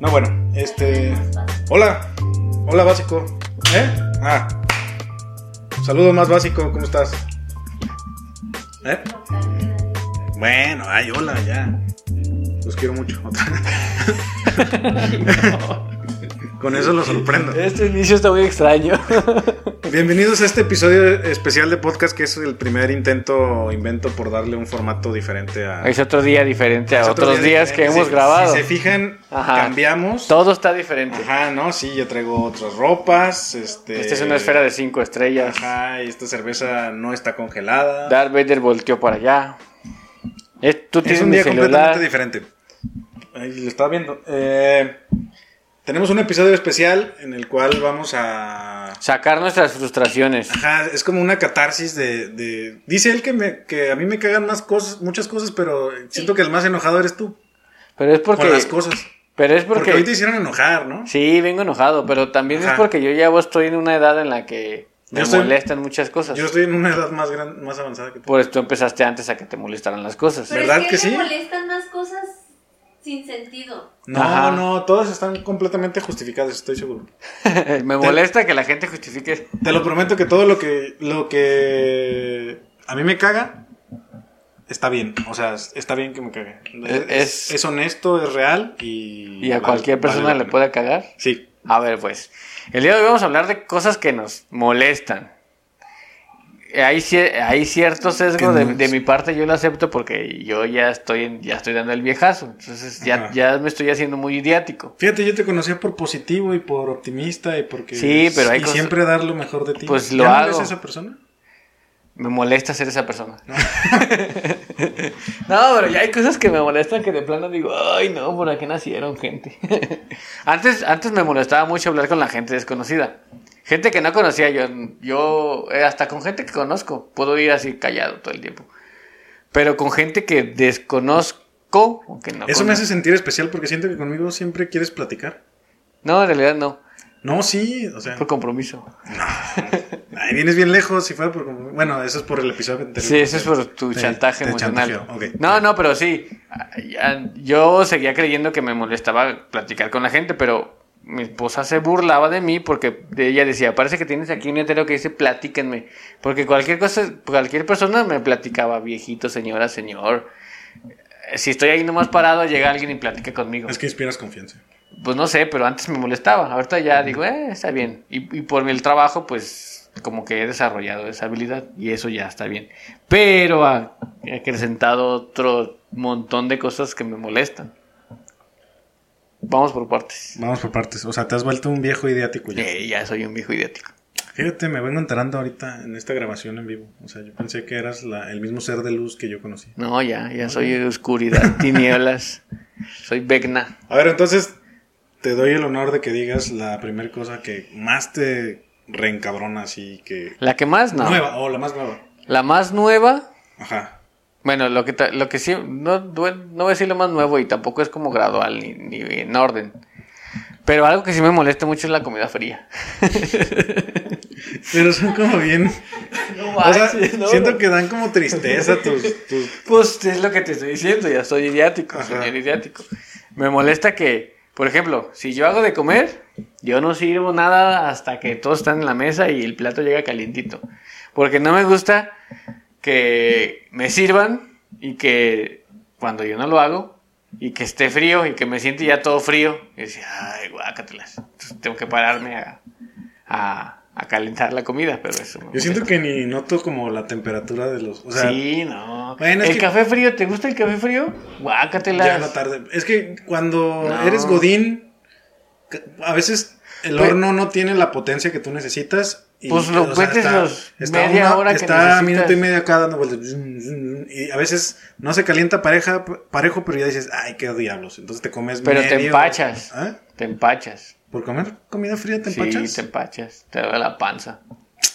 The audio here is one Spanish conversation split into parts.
No, bueno, este. Hola. Hola, básico. ¿Eh? Ah. Saludo más básico, ¿cómo estás? ¿Eh? Bueno, ay, hola, ya. Los quiero mucho. Con eso lo sorprendo. Este inicio está muy extraño. Bienvenidos a este episodio especial de podcast que es el primer intento o invento por darle un formato diferente a... Es otro día diferente a otros día días que hemos Si- grabado. Si se fijan, Ajá. cambiamos. Todo está diferente. Ajá, no, sí, yo traigo otras ropas. Este... Esta es una esfera de cinco estrellas. Ajá, y esta cerveza no está congelada. Darth Vader volteó para allá. Es- tú es tienes un día completamente diferente. Ahí lo estaba viendo. Eh, tenemos un episodio especial en el cual vamos a... Sacar nuestras frustraciones. Ajá, es como una catarsis de... de- Dice él que, me, que a mí me cagan más cosas, muchas cosas, pero siento que el más enojado eres tú. Pero es porque. Con las cosas. Pero es Porque, porque. hoy te hicieron enojar, ¿no? Sí, vengo enojado, pero también Ajá. es porque yo ya estoy en una edad en la que me Yo estoy- molestan muchas cosas. Yo estoy en una edad más, gran, más avanzada que tú. Por eso tú empezaste antes a que te molestaran las cosas. Pero ¿Verdad es que que, sí? molestan más cosas sin sentido. No, Ajá. no, todas están completamente justificadas, estoy seguro. me molesta que la gente justifique. Te lo prometo que todo lo que lo que a mí me caga está bien, o sea, está bien que me cague. Es, Es- es honesto, es real y Y a vale- cualquier persona le puede cagar. Sí. A ver, pues. El día de hoy vamos a hablar de cosas que nos molestan. Hay, hay cierto sesgo de, mi parte, yo lo acepto porque yo ya estoy, ya estoy dando el viejazo. Entonces ya, Ajá. ya me estoy haciendo muy idiático. Fíjate, yo te conocía por positivo y por optimista y porque Sí, pero hay y cosas- siempre dar lo mejor de ti. Pues ¿Ya lo no hago. eres esa persona? Me molesta ser esa persona. no, pero ya hay cosas que me molestan que de plano digo, ay no, por aquí nacieron gente. antes, antes me molestaba mucho hablar con la gente desconocida. Gente que no conocía yo, yo eh, hasta con gente que conozco, puedo ir así callado todo el tiempo. Pero con gente que desconozco, o que no Eso me hace sentir especial porque siento que conmigo siempre quieres platicar. No, en realidad no, No, sí, o sea, por compromiso. ay, vienes bien lejos si fuera por bueno, eso es por el episodio anterior. Sí, eso es por tu Te- chantaje te emocional. No, no, pero sí. Yo seguía creyendo que me molestaba platicar con la gente, pero mi esposa se burlaba de mí porque ella decía, parece que tienes aquí un letrero que dice platíquenme. Porque cualquier cosa, cualquier persona me platicaba, viejito, señora, señor. Si estoy ahí nomás parado, llega alguien y platica conmigo. Es que inspiras confianza. Pues no sé, pero antes me molestaba. Ahorita ya digo, eh, está bien. Y, y por el trabajo, pues como que he desarrollado esa habilidad y eso ya está bien. Pero ha he acrecentado otro montón de cosas que me molestan. Vamos por partes. Vamos por partes. O sea, te has vuelto un viejo idiático ya. Eh, ya soy un viejo idiático. Fíjate, me vengo enterando ahorita en esta grabación en vivo. O sea, yo pensé que eras la- el mismo ser de luz que yo conocí. No, ya, ya soy oscuridad, tinieblas. Soy Vecna. A ver, entonces te doy el honor de que digas la primera cosa que más te reencabrona así que... La que más, no. Nueva, o la más nueva. La más nueva, Ajá. Bueno, lo que, lo que sí, no, no voy a decir lo más nuevo y tampoco es como gradual ni, ni en orden. Pero algo que sí me molesta mucho es la comida fría. Pero son como bien... No O sea, no, siento no. que dan como tristeza tus... tus- Pues es lo que te estoy diciendo, ya soy idiático, Ajá. señor idiático. Me molesta que, por ejemplo, si yo hago de comer, yo no sirvo nada hasta que todos están en la mesa y el plato llega calientito. Porque no me gusta que me sirvan y que cuando yo no lo hago y que esté frío y que me siente ya todo frío y decir, ay, guácatelas. Entonces tengo que pararme a, a, a calentar la comida, pero eso. Yo siento que ni noto como la temperatura de los... O sea, sí, no. Bueno, el que- café frío, ¿te gusta el café frío? Guácatelas. ya la tarde. Es que cuando No. eres godín, a veces el Pues- horno no tiene la potencia que tú necesitas. Y, Pues lo metes los media hora que Está minuto y medio acá dando vueltas. Y a veces no se calienta pareja, parejo, pero ya dices, ay, qué diablos. Entonces te comes Pero te empachas. ¿Ah? Te empachas. ¿Por comer comida fría te Sí, empachas? te empachas. Te duele la panza.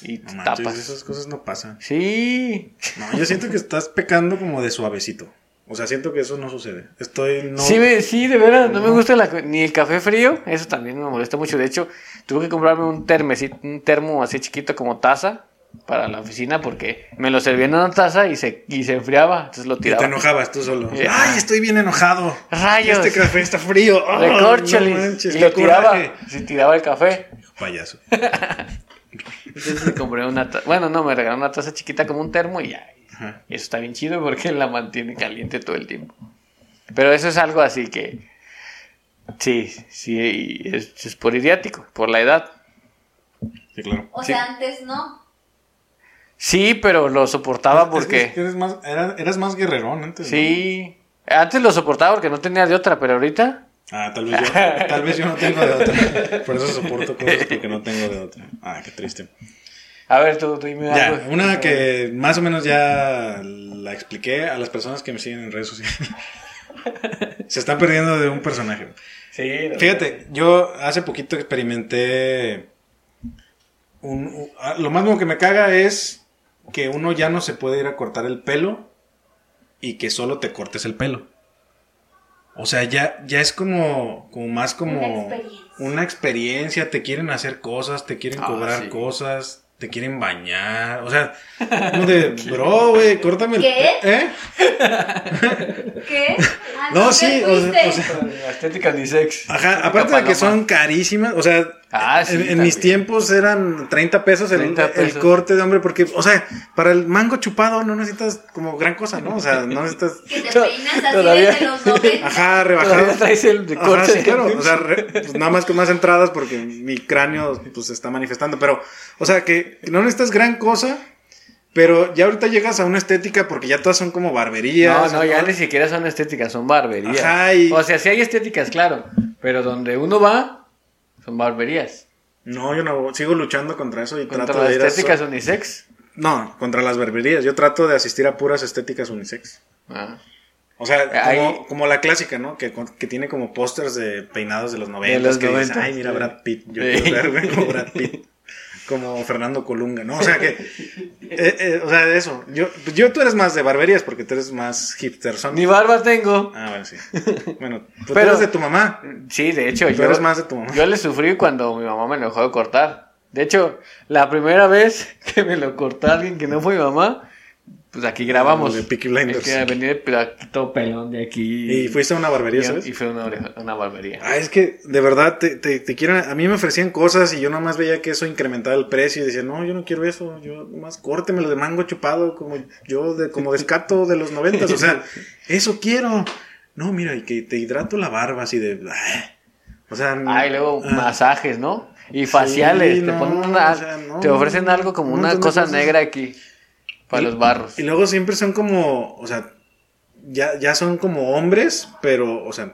Y te No manches, tapas. esas cosas no pasan. Sí. No, yo siento que estás pecando como de suavecito. O sea, siento que eso no sucede. Estoy no Sí, me- sí, de veras, no, me gusta la ni el café frío, eso también me molesta mucho. De hecho, tuve que comprarme un termecito, un termo así chiquito como taza para la oficina porque me lo servían en una taza y se, y se enfriaba, entonces lo Y te tiraba. enojabas tú solo. Eh, Ay, estoy bien enojado. Rayos. Este café está frío. Oh, Recórcholis. no manches, y lo tiraba, se tiraba el café. Payaso. Entonces me compré una taza, bueno, no, me regaló una taza chiquita como un termo y ya. Ajá. Y eso está bien chido porque la mantiene caliente todo el tiempo. Pero eso es algo así que, sí, sí, es, es por idiático, por la edad. Sí, claro. O Sí. sea, antes no. Sí, pero lo soportaba Es porque... que eres más, era- eras más guerrerón antes. ¿no? Sí. Antes lo soportaba porque no tenía de otra, pero ahorita. Ah, tal vez, yo, tal vez yo no tengo de otra. Por eso soporto cosas porque no tengo de otra. Ah, qué triste. A ver, tú, tú dime Ya, algo. una que más o menos ya la expliqué a las personas que me siguen en redes sociales. Se están perdiendo de un personaje. Sí. Fíjate, yo hace poquito experimenté. Un, un- ah, lo más que me caga es que uno ya no se puede ir a cortar el pelo y que solo te cortes el pelo. O sea, ya, ya es como, como más como Una experiencia. una experiencia, te quieren hacer cosas, te quieren Ah, cobrar sí. cosas, te quieren bañar, o sea, como de, bro, güey, córtame el ¿Qué? ¿Eh? ¿Qué? Ah, No, ¿dónde sí, o sea, o sea, estética ni sex. Ajá, aparte de que son carísimas, o sea, Ah, sí, en, en mis tiempos eran 30 pesos el, 30 el pesos. corte de hombre, porque, o sea, para el mango chupado no necesitas como gran cosa, ¿no? O sea, no necesitas, Que te To- peinas así todavía- desde los 90. ajá, rebajado. Traes el de Ajá, corte sí, de- claro, o sea, re- pues nada más con más entradas porque mi cráneo pues se está manifestando, pero, o sea, que no necesitas gran cosa, pero ya ahorita llegas a una estética porque ya todas son como No, barberías. no, ya ni siquiera son estéticas, son barberías. Ajá, y- O sea, sí hay estéticas, claro. Pero donde uno va, son barberías. No, yo no, sigo luchando contra eso y Contra trato las de ir a... estéticas unisex. No, contra las barberías. Yo trato de asistir a puras estéticas unisex. Ah. O sea, Ahí- como, como la clásica, ¿no? Que, que tiene como pósters de peinados de los 90. los que dices, 90, ay, mira. Brad Pitt. Yo Sí. quiero ver como Brad Pitt. Como Fernando Colunga, ¿no? O sea que... eh, eh, o sea, eso. Yo, yo tú eres más de barberías porque tú eres más hipster. Son... Ni barba tengo. Ah, bueno, sí. Bueno, pues tú Pero- eres de tu mamá. Sí, de hecho, Tú yo, eres más de tu mamá. yo le sufrí cuando mi mamá me lo dejó de cortar. De hecho, la primera vez que me lo cortó alguien que no fue mi mamá, pues aquí grabamos. De Peaky Blinders. Es que venía todo pelón de aquí. Y fuiste a una barbería, y, ¿sabes? y fue una, una barbería. Ah, es que de verdad te, te, te quieren. A mí me ofrecían cosas y yo nomás veía que eso incrementaba el precio y decía, no, yo no quiero eso. Yo nomás córtemelo de mango chupado como yo, de, como descato de los noventas. O sea, eso quiero. No, mira, y que te hidrato la barba así de. ah. O sea. Ah, y luego ah, masajes, ¿no? Y faciales. te no, ponen una, o sea, no, te ofrecen algo como un una cosa negra aquí. Para Y- los barros. Y luego siempre son como. O sea, ya, ya son como hombres, pero, o sea.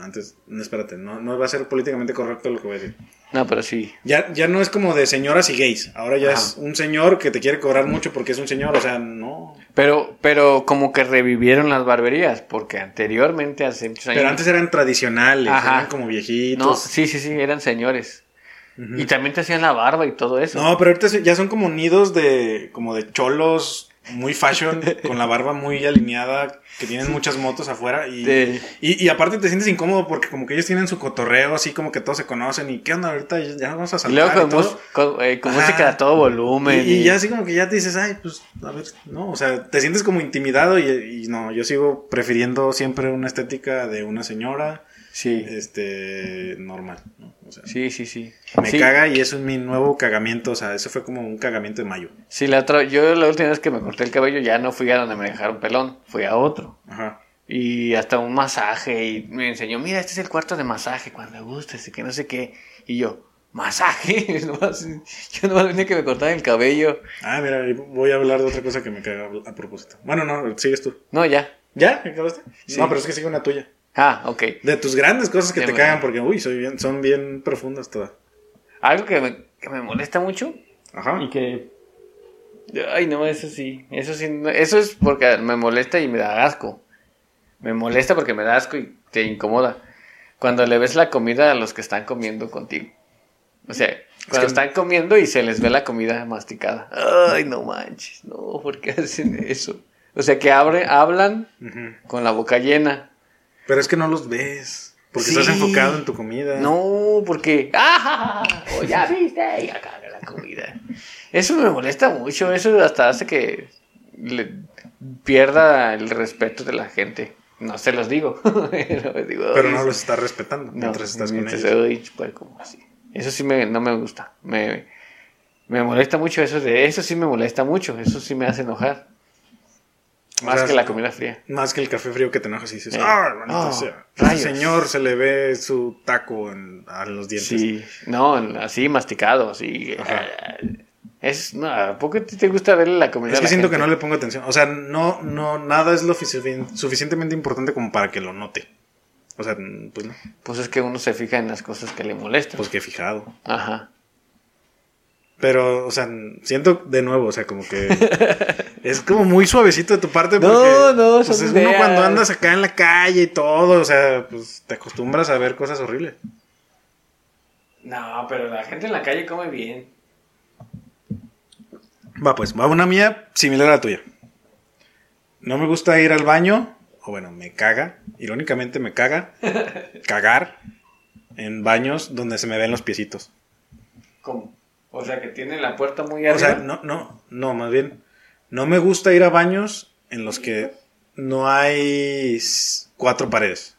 Antes, no, espérate, no, no va a ser políticamente correcto lo que voy a decir. No, pero sí. Ya, ya no es como de señoras y gays. Ahora ya Ajá. es un señor que te quiere cobrar mucho porque es un señor. O sea, no. Pero, pero como que revivieron las barberías, porque anteriormente, hace muchos años. Pero antes eran tradicionales, Ajá. eran como viejitos. No, sí, sí, sí, eran señores. Y también te hacían la barba y todo eso. No, pero ahorita ya son como nidos de como de cholos muy fashion, con la barba muy alineada, que tienen muchas motos afuera y, Sí. y, y aparte te sientes incómodo porque como que ellos tienen su cotorreo, así como que todos se conocen y qué onda ahorita ya vamos a y saltar luego y todo. con, eh, con Ajá. música a todo volumen. Y, y ya así como que ya te dices, ay, pues, a ver, no, o sea, te sientes como intimidado y, y no, yo sigo prefiriendo siempre una estética de una señora, Sí, este, normal, ¿no? O sea, sí, sí, sí. me sí, caga y eso es mi nuevo cagamiento, o sea, eso fue como un cagamiento de mayo. sí, la otra, yo la última vez que me corté el cabello ya no fui a donde me dejaron pelón, fui a otro. Ajá. Y hasta un masaje y me enseñó, mira, este es el cuarto de masaje, cuando gustes y que no sé qué. Y yo, ¿masaje? Yo nomás venía que me cortaran el cabello. Ah, mira, voy a hablar de otra cosa que me caga a propósito. Bueno, no, sigues tú. No, ya. ¿Ya? ¿Acabaste? Sí. No, pero es que sigue una tuya. Ah, ok. De tus grandes cosas que te cagan porque, uy, soy bien, son bien profundas todas. Algo que me, que me molesta mucho Ajá. y que... Ay, no, eso sí. Eso sí. no- Eso es porque me molesta y me da asco. Me molesta porque me da asco y te incomoda. Cuando le ves la comida a los que están comiendo contigo. O sea, cuando que- están comiendo y se les ve la comida masticada. Ay, no manches. No, ¿por qué hacen eso? O sea, que abre, hablan con la boca llena. Pero es que no los ves. Porque Sí. estás enfocado en tu comida. No, porque. ¡Ah! O ya viste, y acá la comida. Eso me molesta mucho, eso hasta hace que le pierda el respeto de la gente. No se los digo. pero digo, Pero "Ay, no los estás respetando no, mientras estás con mientras ellos. estoy, pues, como así. Eso sí me, no me gusta. Me, me molesta mucho eso de eso sí me molesta mucho. Eso sí me hace enojar. O Más sea, que la comida fría. Más que el café frío que te enojas y dices, Eh. ah, Oh, sea. rayos. Ese señor se le ve su taco en- a los dientes. Sí, no, así masticado, así. Eh, Es, no, ¿a poco te, gusta verle la comida Es a que la siento que gente? no le pongo atención. O sea, no, no, nada es lo sufici- suficientemente importante como para que lo note. O sea, pues no, Pues es que uno se fija en las cosas que le molestan. pues que fijado. Ajá. Pero, o sea, siento de nuevo, o sea, como que es como muy suavecito de tu parte No, porque no, pues son es uno cuando andas acá en la calle y todo, o sea, pues te acostumbras a ver cosas horribles. No, pero la gente en la calle come bien. Va, pues, va una mía similar a la tuya. No me gusta ir al baño, o bueno, me caga, irónicamente me caga, cagar en baños donde se me ven los piecitos. ¿Cómo? O sea, que tiene la puerta muy O arriba. sea, no, no, no, más bien, no me gusta ir a baños en los que no hay cuatro paredes.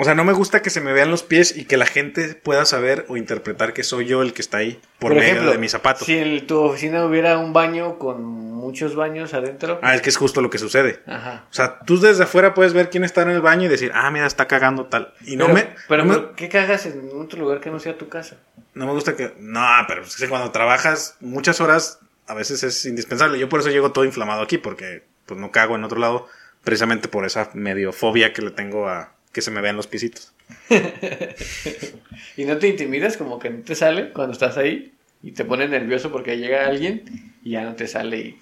O sea, no me gusta que se me vean los pies y que la gente pueda saber o interpretar que soy yo el que está ahí por, medio de mis zapatos. Si en tu oficina hubiera un baño con muchos baños adentro. Ah, es que es justo lo que sucede. Ajá. O sea, tú desde afuera puedes ver quién está en el baño y decir, ah, mira, está cagando tal. Y no me. Pero, no, me ¿por ¿qué cagas en otro lugar que no sea tu casa? no me gusta que. No, pero es que cuando trabajas muchas horas, a veces es indispensable. Yo por eso llego todo inflamado aquí, porque pues no cago en otro lado, precisamente por esa medio fobia que le tengo a que se me vean los pisitos. ¿Y no te intimidas como que no te sale cuando estás ahí? Y te pone nervioso porque llega alguien y ya no te sale y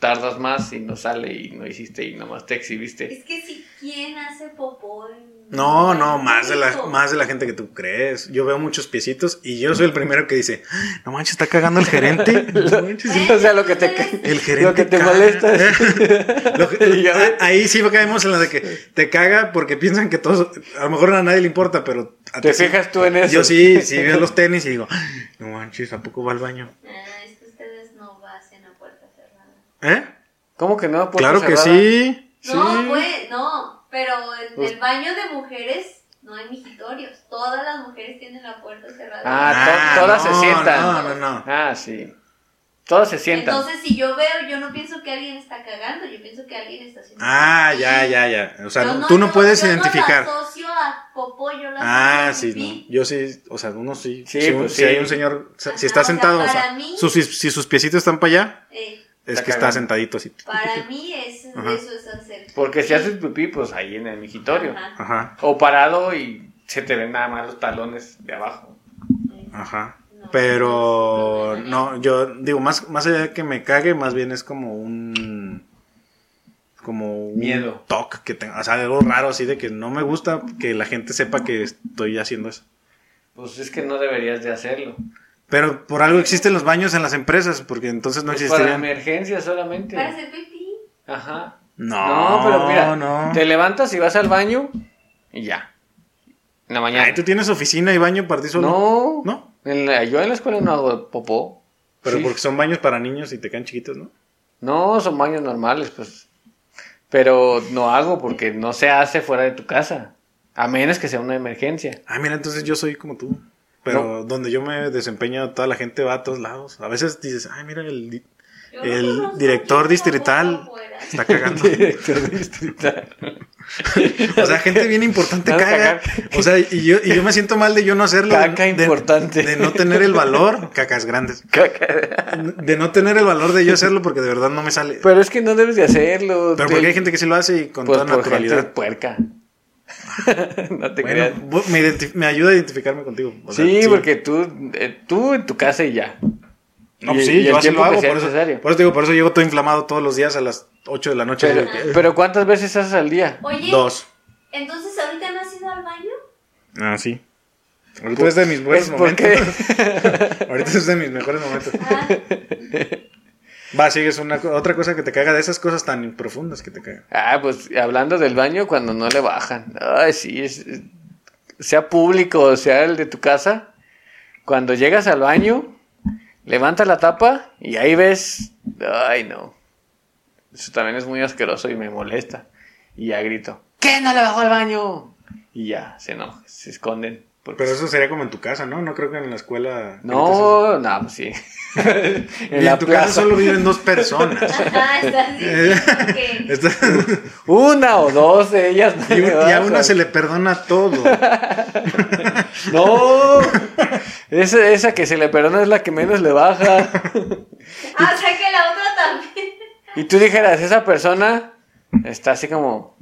tardas más y no sale y no hiciste y nomás te exhibiste. Es que si quién hace popó en... No, no, más de la, más de la gente que tú crees. Yo veo muchos piecitos y yo soy el primero que dice, "Ah, no manches, está cagando el gerente. No manches, o sea, lo que te, El gerente. lo que te caga. molesta es- ahí sí caemos en la de que te caga porque piensan que todos, a lo mejor a nadie le importa, pero a te sí. fijas tú en eso. Yo sí, sí veo los tenis y digo, "Ay, no manches, ¿a poco va al baño? Ah, es que ustedes no hacen a puerta cerrada. ¿Eh? ¿Cómo que no? Puerta Claro que sí. No, sí. pues, no. Pero en Pues- el baño de mujeres no hay mijitorios. Todas las mujeres tienen la puerta cerrada. Ah, to- todas se no, sientan. No, no, no. Ah, sí. Todos se sientan. Entonces, si yo veo, yo no pienso que alguien está cagando, yo pienso que alguien está haciendo. Ah, ya, ya, ya. O sea, Yo tú no, puedes yo identificar. No la asocio a popó, yo la Ah, sí, pipí. no. Yo sí, o sea, uno sí. Sí, si, un- pues si sí. hay un señor, o si está o sea, sentado, o sea, para mí- sus- si sus piecitos están para allá, Eh, es que está sentadito así. para mí es, eso es hacer. Porque si haces pipí, pues ahí en el migitorio. Ajá. Ajá, O parado y se te ven nada más los talones de abajo. ajá. No, Pero no, no, yo digo, más, más allá de que me cague, más bien es como un. Como un Miedo. toque que tengo. O sea, algo raro así de que no me gusta que la gente sepa que estoy haciendo eso. Pues es que no deberías de hacerlo. Pero por algo existen los baños en las empresas, porque entonces no Es para existirían. emergencia solamente. Para hacer pipí. Ajá. No, No, pero mira, no. te levantas y vas al baño y ya. En la mañana. Ay, ¿tú tienes oficina y baño para ti solo? No. ¿No? En la- yo en la escuela no hago popó. Pero Sí. porque son baños para niños y te quedan chiquitos, ¿no? No, son baños normales, pues. Pero no hago porque no se hace fuera de tu casa. A menos que sea una emergencia. Ah, mira, entonces yo soy como tú. Pero donde yo me desempeño, toda la gente va a todos lados. A veces dices, ay, mira, el, no el director distrital está cagando. Director distrital. o sea, gente bien importante caga. O sea, y yo, y yo me siento mal de yo no hacerlo. de- Caca de, importante. De no tener el valor. Cacas grandes. De no tener el valor de yo hacerlo porque de verdad no me sale. Pero es que no debes de hacerlo. Pero porque hay gente que sí lo hace y con pues toda por gente naturalidad. puerca. no te Bueno, creas. me, me ayuda a identificarme contigo. O sea, Sí, porque tú, eh, tú en tu casa y ya. No, y- pues y sí, el yo así lo hago. por, eso, necesario. por eso digo, por eso llego todo inflamado todos los días a las 8 de la noche. Pero, ¿qué? pero ¿cuántas veces haces al día? Oye, Dos. entonces ahorita no has ido al baño. Ah, sí. Ahorita es de mis buenos ¿Es por qué? momentos. Ahorita es de mis mejores momentos. Ah, Va, sigues una co- otra cosa que te caga de esas cosas tan profundas que te cagan. Ah, pues hablando del baño cuando no le bajan. Ay, sí, es, es- sea público sea el de tu casa, cuando llegas al baño, levantas la tapa y ahí ves. Ay, no. Eso también es muy asqueroso y me molesta. Y ya grito: ¿Qué no le bajó al baño? Y ya, se enojan, se esconden. Porque- Pero eso sería como en tu casa, ¿no? No creo que en la escuela. No, no, pues sí. eso. Y en la en tu casa solo viven dos personas. Ajá, estás diciendo que. Está- Una o dos de ellas. no y, un- y a una se le perdona todo. No. Esa, esa que se le perdona es la que menos le baja. Ah, o sea que la otra también. Y tú dijeras, esa persona está así como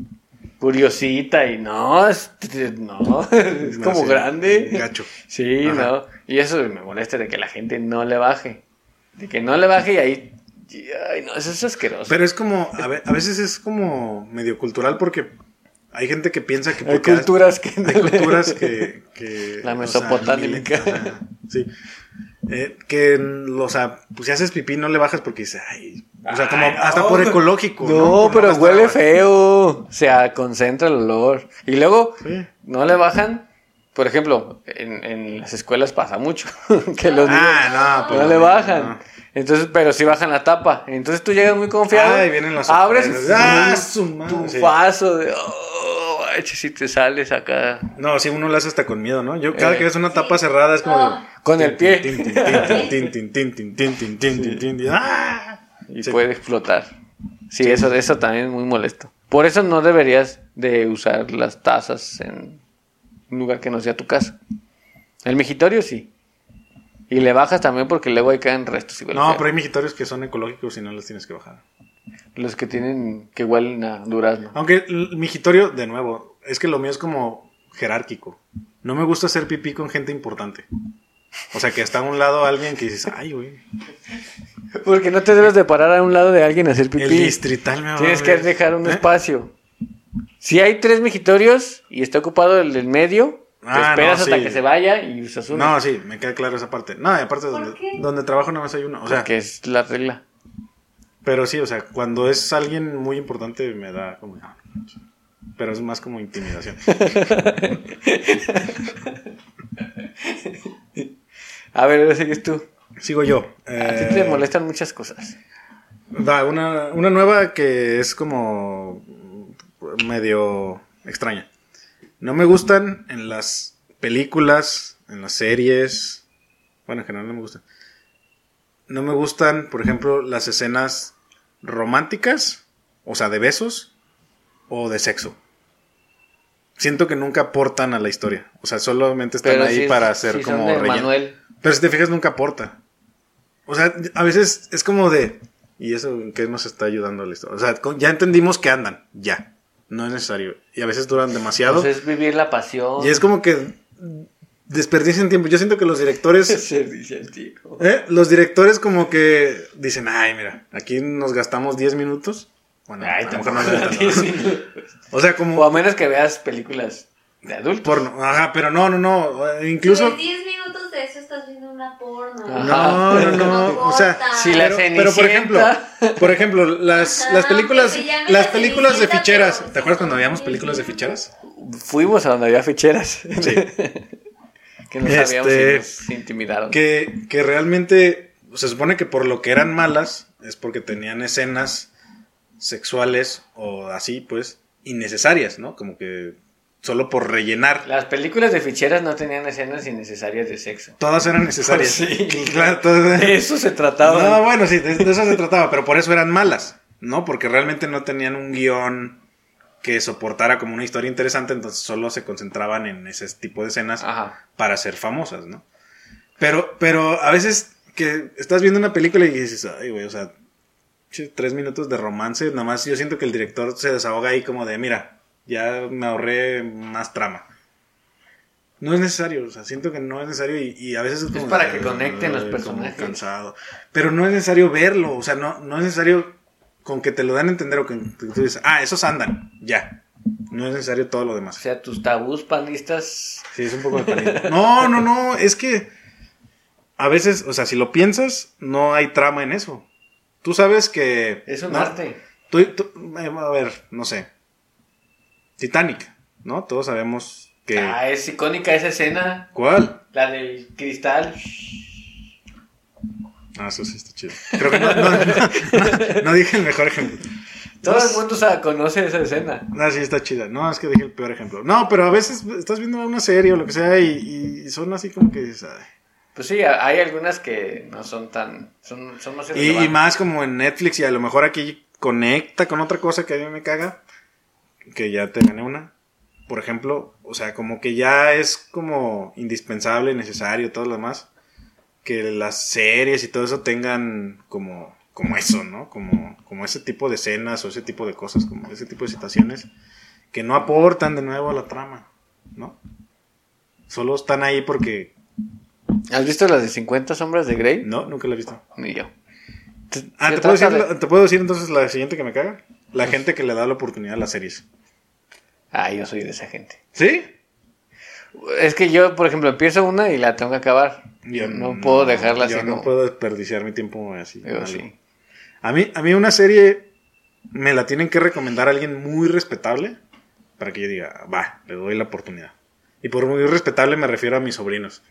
curiosita y no, es, no, es como grande. Gacho. Sí, Ajá. no. Y eso me molesta de que la gente no le baje. De que no le baje y ahí. y- Ay, no, eso es asqueroso. Pero es como, a, ve- a veces es como medio cultural porque hay gente que piensa que Hay culturas que no hay le- culturas que, que, La o sea, mesopotámica. sí. Eh, que, o sea, pues si haces pipí no le bajas porque dices, ay, o sea, como Ay, no. hasta por ecológico. No, pero gastar huele feo. Se concentra el olor. Y luego Sí. no le bajan. Por ejemplo, en, en las escuelas pasa mucho. que los Ah, no, no pues le no, bajan. no. Entonces, pero sí bajan la tapa. Entonces tú llegas muy confiado. Ay, vienen las Abres. Ah, su madre, tu sí. vaso de. Oh, si te sales acá. No, si uno lo hace hasta con miedo, ¿no? Yo cada eh, que ves una tapa cerrada es como. Oh. Con el pie. Y puede explotar. Sí, Eso, eso también es muy molesto. Por eso no deberías de usar las tazas en un lugar que no sea tu casa. El migitorio sí. Y le bajas también porque luego ahí caen restos. Y no, pero hay migitorios que son ecológicos y no los tienes que bajar. Los que tienen, que huelen a durazno. Aunque el migitorio, de nuevo, es que lo mío es como jerárquico. No me gusta hacer pipí con gente importante. O sea, que está a un lado alguien que dices, ay, güey. Porque no te debes de parar a un lado de alguien a hacer pipí. El distrital me va Tienes a que dejar un ¿Eh? espacio. Si hay tres migitorios y está ocupado el del medio, te Ah, esperas no, hasta sí. que se vaya y usas uno. No, sí, me queda claro esa parte. No, y aparte ¿Por donde, qué? donde trabajo no más hay uno. O sea, que es la regla. Pero sí, o sea, cuando es alguien muy importante me da como... ah. Pero es más como intimidación. A ver, ahora sigues tú. Sigo yo. A ti te Eh, molestan muchas cosas. Va, una, una nueva que es como medio extraña. No me gustan en las películas, en las series. Bueno, en general no me gustan. No me gustan, por ejemplo, las escenas románticas, o sea, de besos o de sexo. Siento que nunca aportan a la historia. O sea, solamente están Pero ahí es- para hacer como relleno. Manuel. Pero si te fijas, nunca aporta. O sea, a veces es como de. ¿Y eso en qué nos está ayudando a la historia? O sea, ya entendimos que andan, ya. No es necesario. Y a veces duran demasiado. Pues es vivir la pasión. y es como que desperdician tiempo. Yo siento que los directores. El chico. ¿eh? Los directores, como que dicen, ay, mira, aquí nos gastamos 10 minutos. Bueno, Ay, a lo mejor tampoco no les diez tanto. minutos. O sea, O como. a menos que veas películas de adultos. Porno. Ajá, pero no, no, no. Incluso. En 10 minutos de eso estás viendo una porno. Ajá. No, no, no. O sea. Si la pero, pero, por ejemplo, por ejemplo, las, Ajá, las películas, las La películas de ficheras. pero- ¿Te acuerdas cuando veíamos películas de ficheras? Fuimos a donde había ficheras. Sí. que no sabíamos Este, y nos intimidaron. Que, que realmente se supone que por lo que eran malas es porque tenían escenas sexuales o así, pues, innecesarias, ¿no? Como que solo por rellenar. Las películas de ficheras no tenían escenas innecesarias de sexo. Todas eran necesarias. Sí. Claro, todas- De eso se trataba. No, bueno, sí, de, de eso se trataba, pero por eso eran malas, ¿no? Porque realmente no tenían un guion que soportara como una historia interesante, entonces solo se concentraban en ese tipo de escenas Ajá. para ser famosas, ¿no? Pero, pero a veces que estás viendo una película y dices, ay, güey, o sea, tres minutos de romance, nada más yo siento que el director se desahoga ahí como de, mira, ya me ahorré más trama. No es necesario, o sea, siento que no es necesario y, y a veces es como... para de, que conecten los "Ay, personajes". cansado. Pero no es necesario verlo, o sea, no, no es necesario con que te lo dan a entender o que tú dices, ah, esos andan, ya. No es necesario todo lo O demás. sea, tus tabús panistas. Sí, es un poco de panito. No, no, no, es que a veces, o sea, si lo piensas, no hay trama en eso. Tú sabes que... Es un ¿no? arte. Tú- tú- eh, a ver, no sé. Titanic, ¿no? Todos sabemos que... Ah, es icónica esa escena. ¿Cuál? La del cristal. Ah, eso sí está chido. Creo que no, no, no, no- no dije el mejor ejemplo. Todo el mundo sabe- conoce esa escena. Ah, sí, está chida. No, es que dije el peor ejemplo. No, pero a veces estás viendo una serie o lo que sea y, y son así como que. Pues sí, hay algunas que no son tan. Son, son más Y, y más como en Netflix y a lo mejor aquí conecta con otra cosa que a mí me caga, que ya te gané una. Por ejemplo, o sea, como que ya es como indispensable, necesario, todo lo demás, que las series y todo eso tengan como, como eso, ¿no? Como, como ese tipo de escenas o ese tipo de cosas, como ese tipo de situaciones que no aportan de nuevo a la trama, ¿no? Solo están ahí porque... ¿Has visto las de 50 sombras de Grey? No, nunca la he visto. Ni yo. Ah, ¿te puedo, decir, de- ¿te puedo decir entonces la siguiente que me caga? La gente que le da la oportunidad a las series. Ah, yo soy de esa gente. ¿Sí? Es que yo, por ejemplo, empiezo una y la tengo que acabar. no, puedo dejarla así Yo no como- puedo desperdiciar mi tiempo así. Yo sí. A mí, a mí una serie me la tienen que recomendar a alguien muy respetable para que yo diga, va, le doy la oportunidad. Y por muy respetable me refiero a mis sobrinos.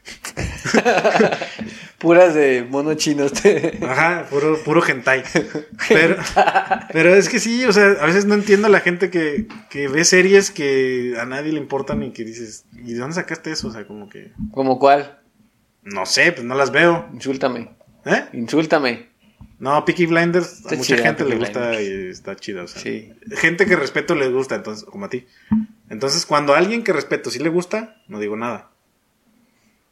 Puras de mono chinos. te- Ajá, puro, puro hentai. Pero, pero es que sí, o sea, a veces no entiendo a la gente que, que ve series que a nadie le importan y que dices, ¿y de dónde sacaste eso? O sea, como que, ¿Como cuál? no sé, pues no las veo. Insúltame. ¿Eh? Insúltame. No, Peaky Blinders, a mucha chida, gente le gusta Blinders. y está chida. O sea, Sí. Gente que respeto le gusta, entonces, como a ti. Entonces, cuando a alguien que respeto sí le gusta, no digo nada.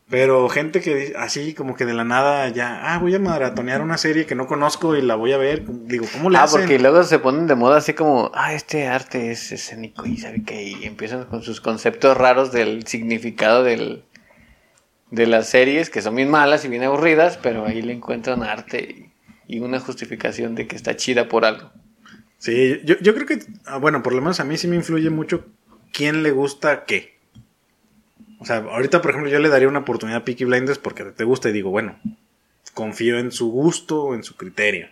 Pero gente que así como que de la nada ya, ah, voy a maratonear una serie que no conozco y la voy a ver. Digo, ¿cómo le Ah, hacen? porque luego se ponen de moda así como, ah, este arte es escénico y sabe qué, y empiezan con sus conceptos raros del significado del, de las series, que son bien malas y bien aburridas, pero ahí le encuentran arte y, y una justificación de que está chida por algo. Sí, yo, yo creo que, ah, bueno, por lo menos a mí sí me influye mucho quién le gusta qué. O sea, ahorita, por ejemplo, yo le daría una oportunidad a Peaky Blinders porque te gusta y digo, bueno, confío en su gusto, en su criterio.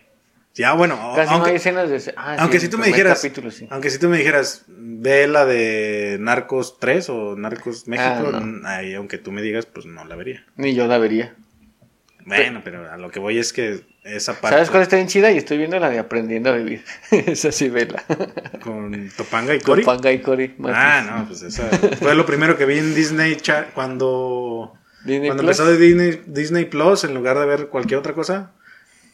Ya, bueno, Casi no aunque, hay escenas de... ah, aunque sí, si tú me dijeras, capítulo, sí. aunque si tú me dijeras, ve la de Narcos 3 o Narcos México, Ah, no. n- ahí, aunque tú me digas, pues no la vería. Ni yo la vería. Bueno, pero a lo que voy es que esa parte ¿Sabes cuál está bien chida? Y estoy viendo la de Aprendiendo a Vivir. Esa sí, vela. con Topanga y Con Cory. Panga y Cory. Ah, no, pues esa fue lo primero que vi en Disney cuando Disney cuando Plus. empezó de Disney, Disney Plus en lugar de ver cualquier otra cosa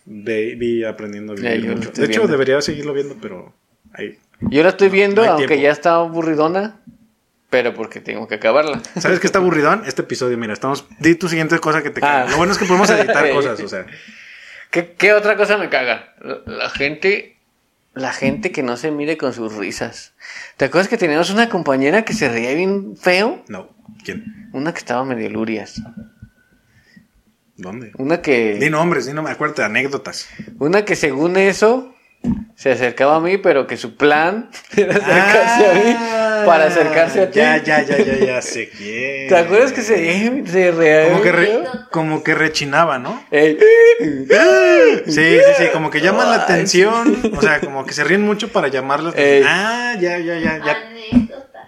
vi aprendiendo a vivir mucho. De hecho viendo. debería seguirlo viendo, pero ahí. Yo la estoy viendo, No aunque tiempo. ya está aburridona, pero porque tengo que acabarla. ¿Sabes qué está aburridón? Este episodio, mira, estamos di tu siguiente cosa que te Ah. Lo bueno es que podemos editar cosas, o sea. ¿Qué, qué otra cosa me caga? La, la gente, la gente que no se mide con sus risas. ¿Te acuerdas que teníamos una compañera que se reía bien feo? No, ¿quién? Una que estaba medio lurias. ¿Dónde? Una Di que, nombres, di nombres, acuérdate, anécdotas. una que según eso se acercaba a mí, pero que su plan era acercarse a mí para acercarse a ti. Ah, Ya, ya, ya, ya, ya sé quién. ¿Te acuerdas que se, se? Como que, re- como que rechinaba, ¿no? Ey. Sí, sí, sí, como que llaman la atención, o sea, como que se ríen mucho para llamar la atención. Ah, ya, ya, ya, ya,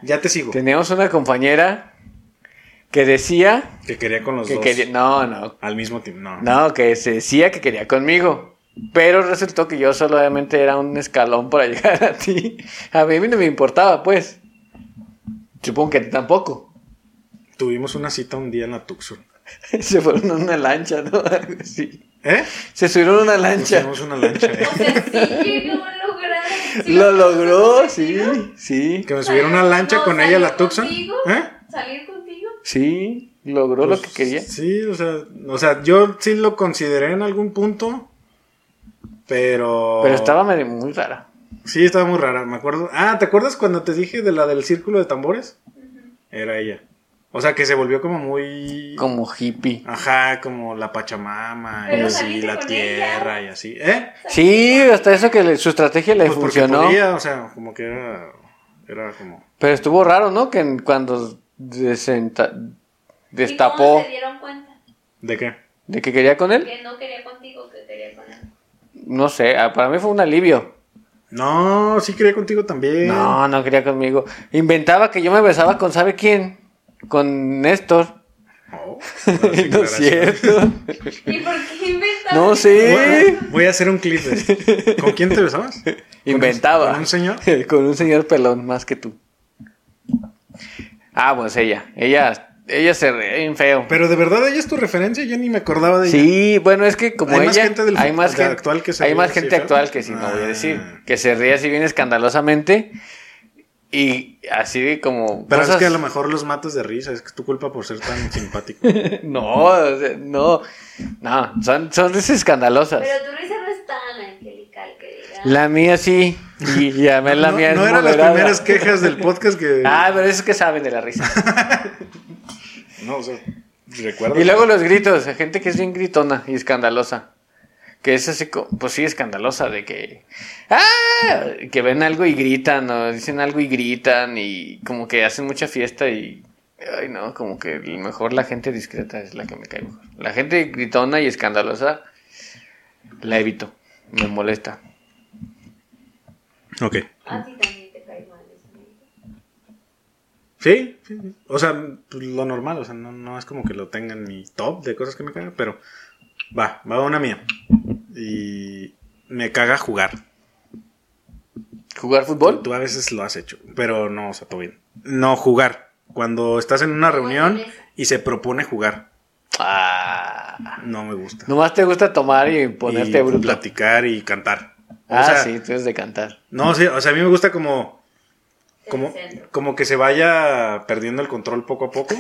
ya te sigo. Teníamos una compañera que decía Que quería con los que dos quería, no, no, al mismo tiempo. No. no, que se decía que quería conmigo. Pero resultó que yo solamente era un escalón para llegar a ti. A mí no me importaba, pues. Supongo que a ti tampoco. Tuvimos una cita un día en la Tuxur. Se fueron en una lancha, ¿no? Así. ¿Eh? Se subieron en una lancha. una lancha. ¿eh? O sea, sí llegó a lograr. ¿Sí Lo logró, sí, sí. Que me subieron una lancha No, con ella a la ¿salió Tucson. contigo? ¿Eh? ¿Salir contigo? Sí, logró lo que Pues, quería. Sí, o sea, o sea, yo sí lo consideré en algún punto, pero... Pero estaba medio muy rara. Sí, estaba muy rara, me acuerdo. Ah, ¿te acuerdas cuando te dije de la del círculo de tambores? Era ella. O sea, que se volvió como muy... Como hippie. Ajá, como la Pachamama y así, la tierra y así. ¿Eh? Sí, hasta eso que le- su estrategia le Pues porque funcionó. podía, o sea, como que era... Era como... Pero estuvo raro, ¿no? Que cuando desenta- ¿Y destapó cómo se dieron cuenta? ¿De qué? de que quería con él, Que no quería contigo, que quería con él. No sé, ah, para mí fue un alivio. No, sí quería contigo también. No, no quería conmigo. Inventaba que yo me besaba con ¿sabe quién? Con Néstor. Oh. No es cierto. ¿Y por qué inventaste? No sé. Voy- Voy a hacer un clip de esto. ¿Con quién te besabas? ¿Con un- Inventaba. ¿Con un señor? Con un señor pelón más que tú. Ah, pues ella. Ella, ella se re bien feo. Pero de verdad ella es tu referencia, yo ni me acordaba de ella. Sí, bueno, es que como Hay más ella, gente del- hay más gente actual que se hay más gente actual que sí, no voy a Ah. decir, que se ríe así bien escandalosamente y así como Pero es que a lo mejor los matas de risa, es que es tu culpa por ser tan simpático. no, o sea, no, no, son, son risas escandalosas. Pero tu risa no es tan angelical que diga. La mía sí, y ya me la no mía es no eran las primeras quejas del podcast que... Ah, pero es que saben de la risa. No, o sea, recuerdo. Y luego los gritos, gente que es bien gritona y escandalosa. Que es así, pues sí, escandalosa, de que. ¡Ah! Que ven algo y gritan, o dicen algo y gritan, y como que hacen mucha fiesta y. Ay, no, como que mejor la gente discreta es la que me cae mejor. La gente gritona y escandalosa la evito, me molesta. Ok. A ti también te cae mal eso. ¿no? Sí, sí, sí. o sea, pues, lo normal, o sea, no, no es como que lo tenga en mi top de cosas que me cagan, pero va, va una mía. Y me caga jugar. ¿Jugar Tú, fútbol? tú a veces lo has hecho, pero no, o sea, todo bien. No jugar. Cuando estás en una reunión y se propone jugar, Ah. no me gusta. Nomás te gusta tomar y ponerte y bruto. platicar y cantar. O Ah, sea, sí, tú eres de cantar. No, sí, o sea, a mí me gusta como como, como que se vaya perdiendo el control poco a poco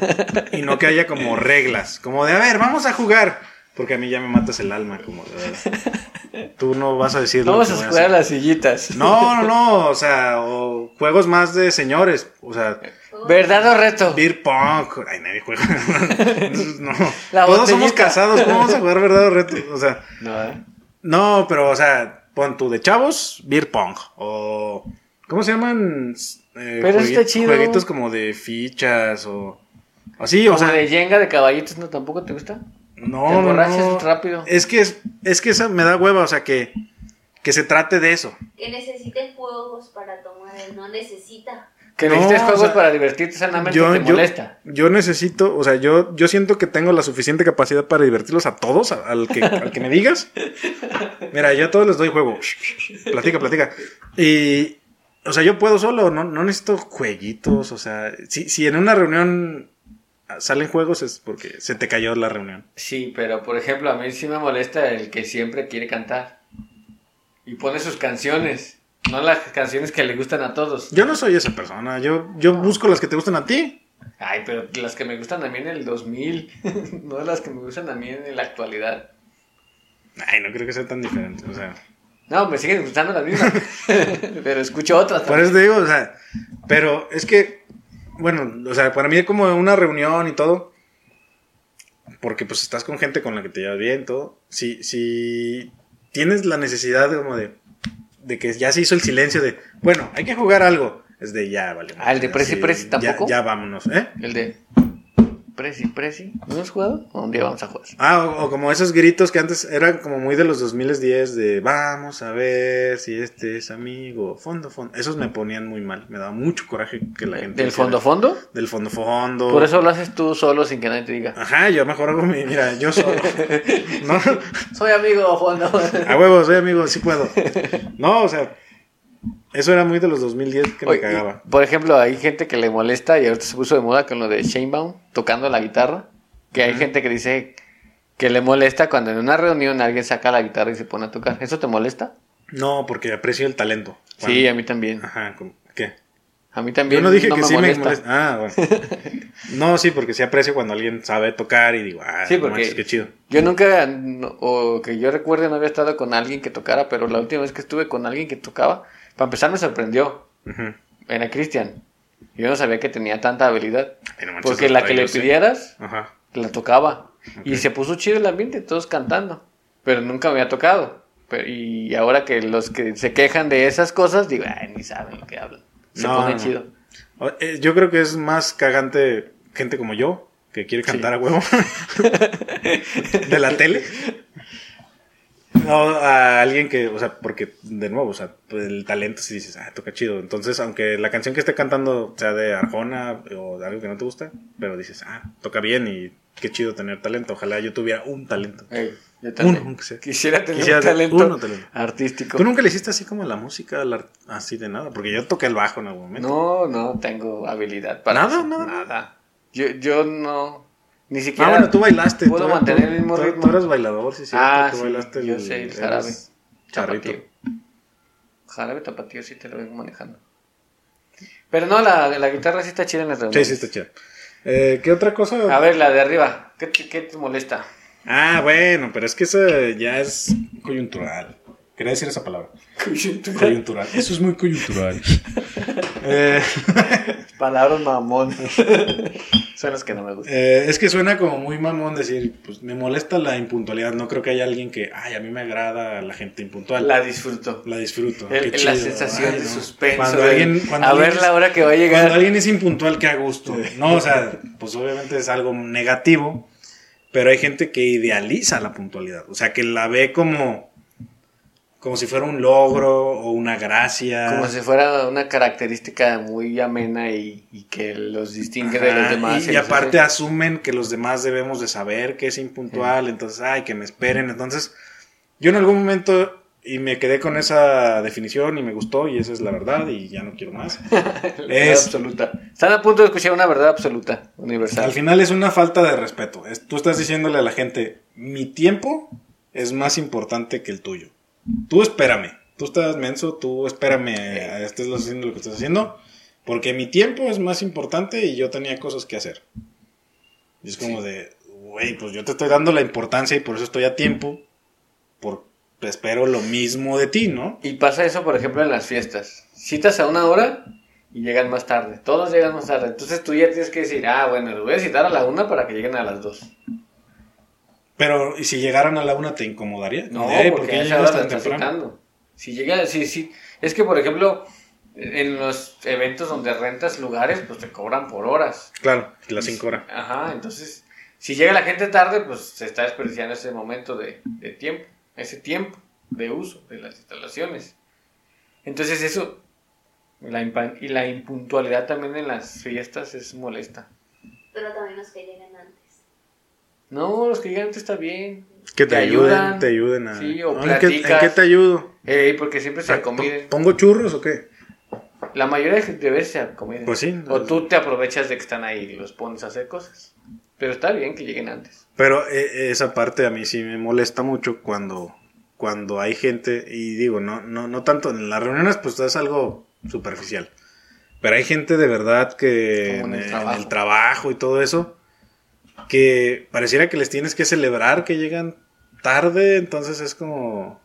y no que haya como reglas, como de, a ver, vamos a jugar, porque a mí ya me matas el alma, como de, tú no vas a decir lo Vamos que a jugar a las sillitas. No, no, no, o sea, o juegos más de señores, o sea, ¿Verdad o reto? beer pong, ay, nadie juega, no, La todos somos casados, ¿cómo vamos a jugar verdad o reto? O sea, No, ¿eh? no, pero, o sea, pon tú de chavos, beer pong. O. ¿Cómo se llaman? Eh, Pero está chido. Jueguitos como de fichas o. Así, o sea. de Jenga de caballitos, ¿no? ¿Tampoco te gusta? No, te no, emborrachas no. rápido. Es que, es, es que esa me da hueva, o sea, que. Que se trate de eso. Que necesiten juegos para tomar, no necesita. Que No, necesites o juegos sea, para divertirte sanamente Yo, te yo, molesta. yo necesito, o sea, yo, yo siento que tengo la suficiente capacidad para divertirlos a todos, a- al que, al que me digas. Mira, yo a todos les doy juego. Platica, platica. Y, o sea, yo puedo solo, no, no necesito jueguitos, o sea, si, si en una reunión salen juegos es porque se te cayó la reunión. Sí, pero por ejemplo, a mí sí me molesta el que siempre quiere cantar. Y pone sus canciones. No las canciones que le gustan a todos. Yo no soy esa persona, yo, yo busco las que te gustan a ti. Ay, pero las que me gustan a mí en el 2000. no las que me gustan a mí en la actualidad. Ay, no creo que sea tan diferente, o sea. No, me siguen gustando las mismas. pero escucho otras Por eso te digo, o sea, pero es que, bueno, o sea, para mí es como una reunión y todo, porque pues estás con gente con la que te llevas bien, todo. Si, si tienes la necesidad de como de, de que ya se hizo el silencio de, bueno, hay que jugar algo, es de ya, vale. Ah, el de Prezi, Sí, Prezi, ya- ¿tampoco? Ya, vámonos, ¿eh? El de Prezi, Prezi. ¿No has jugado? ¿O un día vamos a jugar? Ah, o, o como esos gritos que antes eran como muy de los 2010 de vamos a ver si este es amigo, fondo, fondo. Esos me ponían muy mal, me daba mucho coraje que la gente... ¿Del fondo fondo? Del fondo fondo. Por eso lo haces tú solo sin que nadie te diga. Ajá, yo mejor hago mi. Mira, yo solo. No, Soy amigo fondo. a huevo, soy amigo, sí puedo. No, o sea, eso era muy de los 2010 que me Oye, cagaba. y, por ejemplo, hay gente que le molesta y ahorita se puso de moda con lo de Shanebaum tocando la guitarra. Que hay gente que dice que le molesta cuando en una reunión alguien saca la guitarra y se pone a tocar. ¿Eso te molesta? No, porque aprecio el talento. Sí, a mí también. Ajá, ¿cómo- ¿qué? A mí también. Yo no dije no que me sí molesta. me molesta. Ah, bueno. No, sí, porque sí aprecio cuando alguien sabe tocar y digo, ah, Sí, porque manches, qué chido. yo nunca, no- o que yo recuerde, no había estado con alguien que tocara, pero la última vez que estuve con alguien que tocaba, para empezar me sorprendió. Ujú. Era Cristian. Yo no sabía que tenía tanta habilidad. Porque la que le pidieras, Ajá. la tocaba. Y se puso chido el ambiente, todos cantando. Pero nunca me había tocado. Pero- y ahora que los que se quejan de esas cosas, digo, ay, ni saben lo que hablan. Se No, pone no. chido. Eh, Yo creo que es más cagante gente como yo, que quiere cantar a huevo. de la tele. No, a alguien que, o sea, porque de nuevo, o sea, pues, el talento si dices, ah, toca chido. Entonces, aunque la canción que esté cantando sea de Arjona o de algo que no te gusta, pero dices, ah, toca bien y qué chido tener talento. Ojalá yo tuviera un talento. Ey, yo Uno, también. aunque sea. Quisiera tener Quisiera un talento uno talento. artístico. ¿Tú nunca le hiciste así como la música, así de nada? Porque yo toqué el bajo en algún momento. No, no tengo habilidad para Nada, eso, nada. nada. Yo, yo no, ni Ah, siquiera. bueno, tú bailaste. puedo tú- mantener tú- el mismo tú- ritmo. Tú eras bailador, sí, sí. Ah, tú sí, bailaste yo sé, el jarabe. Charrito. Tapatío. Jarabe tapatío sí te lo vengo manejando. Pero no, la, la guitarra sí está chida en las Sí, reuniones. sí, está chido. Eh, ¿Qué otra cosa? A ver, la de arriba. ¿Qué te, qué te molesta? Ah, bueno, pero es que eso ya es coyuntural. Quería decir esa palabra. Coyuntural. Eso es muy coyuntural. Eh, Palabras mamón. Son las que no me gustan. eh, es que suena como muy mamón decir, pues me molesta la impuntualidad. No creo que haya alguien que, ay, a mí me agrada la gente impuntual. La, La disfruto. disfruto. El- Qué la sensación Ay, de no. suspenso. Cuando alguien, cuando a alguien ver es- la hora que va a Cuando llegar. alguien es impuntual, que a gusto. No, o sea, pues obviamente es algo negativo, pero hay gente que idealiza la puntualidad. O sea, que la ve como, como si fuera un logro o una gracia. Como si fuera una característica muy amena y, y que los distingue de los demás. Y, aparte hace- asumen que los demás debemos de saber que es impuntual, entonces, ay, que me esperen. Entonces, yo en algún momento, y me quedé con esa definición y me gustó, y esa es la verdad, y ya no quiero más. Es- absoluta. Están a punto de escuchar una verdad absoluta, universal. Al final es una falta de respeto. Es- tú estás diciéndole a la gente, mi tiempo es más importante que el tuyo. Tú espérame. Tú estás menso, tú espérame, eh, estés haciendo lo que estás haciendo, porque mi tiempo es más importante y yo tenía cosas que hacer. Y es como de, güey, pues yo te estoy dando la importancia y por eso estoy a tiempo, por espero lo mismo de ti, ¿no? Y pasa eso, por ejemplo, en las fiestas. Citas a una hora y llegan más tarde. Todos llegan más tarde. Entonces tú ya tienes que decir, ah, bueno, los voy a citar a la una para que lleguen a las dos. Pero, ¿y si llegaran a la una te incomodaría? No, Ey, ¿por porque qué a esa llegas hora la tan temprano? Si llega, sí, sí. Es que, por ejemplo, en los eventos donde rentas lugares, pues te cobran por horas. Claro, las cinco horas. Ajá, entonces, si llega la gente tarde, pues se está desperdiciando ese momento de, de tiempo, ese tiempo de uso de las instalaciones. Entonces eso, la y la impuntualidad también en las fiestas es molesta. Pero también los que llegan antes. No, los que llegan antes está bien. Que te, Te ayuden, ayudan. te ayuden a... Sí, o ¿En qué, en platicas. qué te ayudo? Eh, porque siempre se acomiden. ¿Pongo churros o qué? La mayoría de veces se acomiden. Pues sí. O tú te aprovechas de que están ahí y los pones a hacer cosas. Pero está bien que lleguen antes. Pero eh, esa parte a mí sí me molesta mucho cuando, cuando hay gente, y digo, no, no, no tanto en las reuniones, pues es algo superficial. Pero hay gente de verdad que en el en el trabajo y todo eso, que pareciera que les tienes que celebrar que llegan tarde, entonces es como,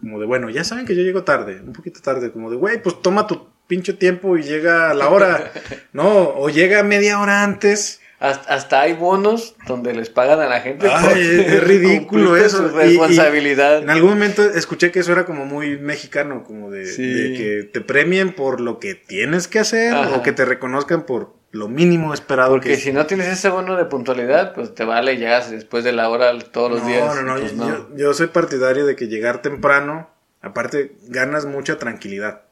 como de, bueno, ya saben que yo llego tarde, un poquito tarde, como de, güey, pues toma tu pinche tiempo y llega a la hora, ¿no? O llega media hora antes. Hasta, hasta hay bonos donde les pagan a la gente. Ay, es, ridículo eso. Su Y- y responsabilidad. en algún momento escuché que eso era como muy mexicano, como de, Sí. de que te premien por lo que tienes que hacer Ajá. o que te reconozcan por lo mínimo esperado Porque que si no tienes ese bono de puntualidad, pues te vale, llegas después de la hora todos los no, días. No, no, pues yo, yo- yo soy partidario de que llegar temprano, aparte, ganas mucha tranquilidad.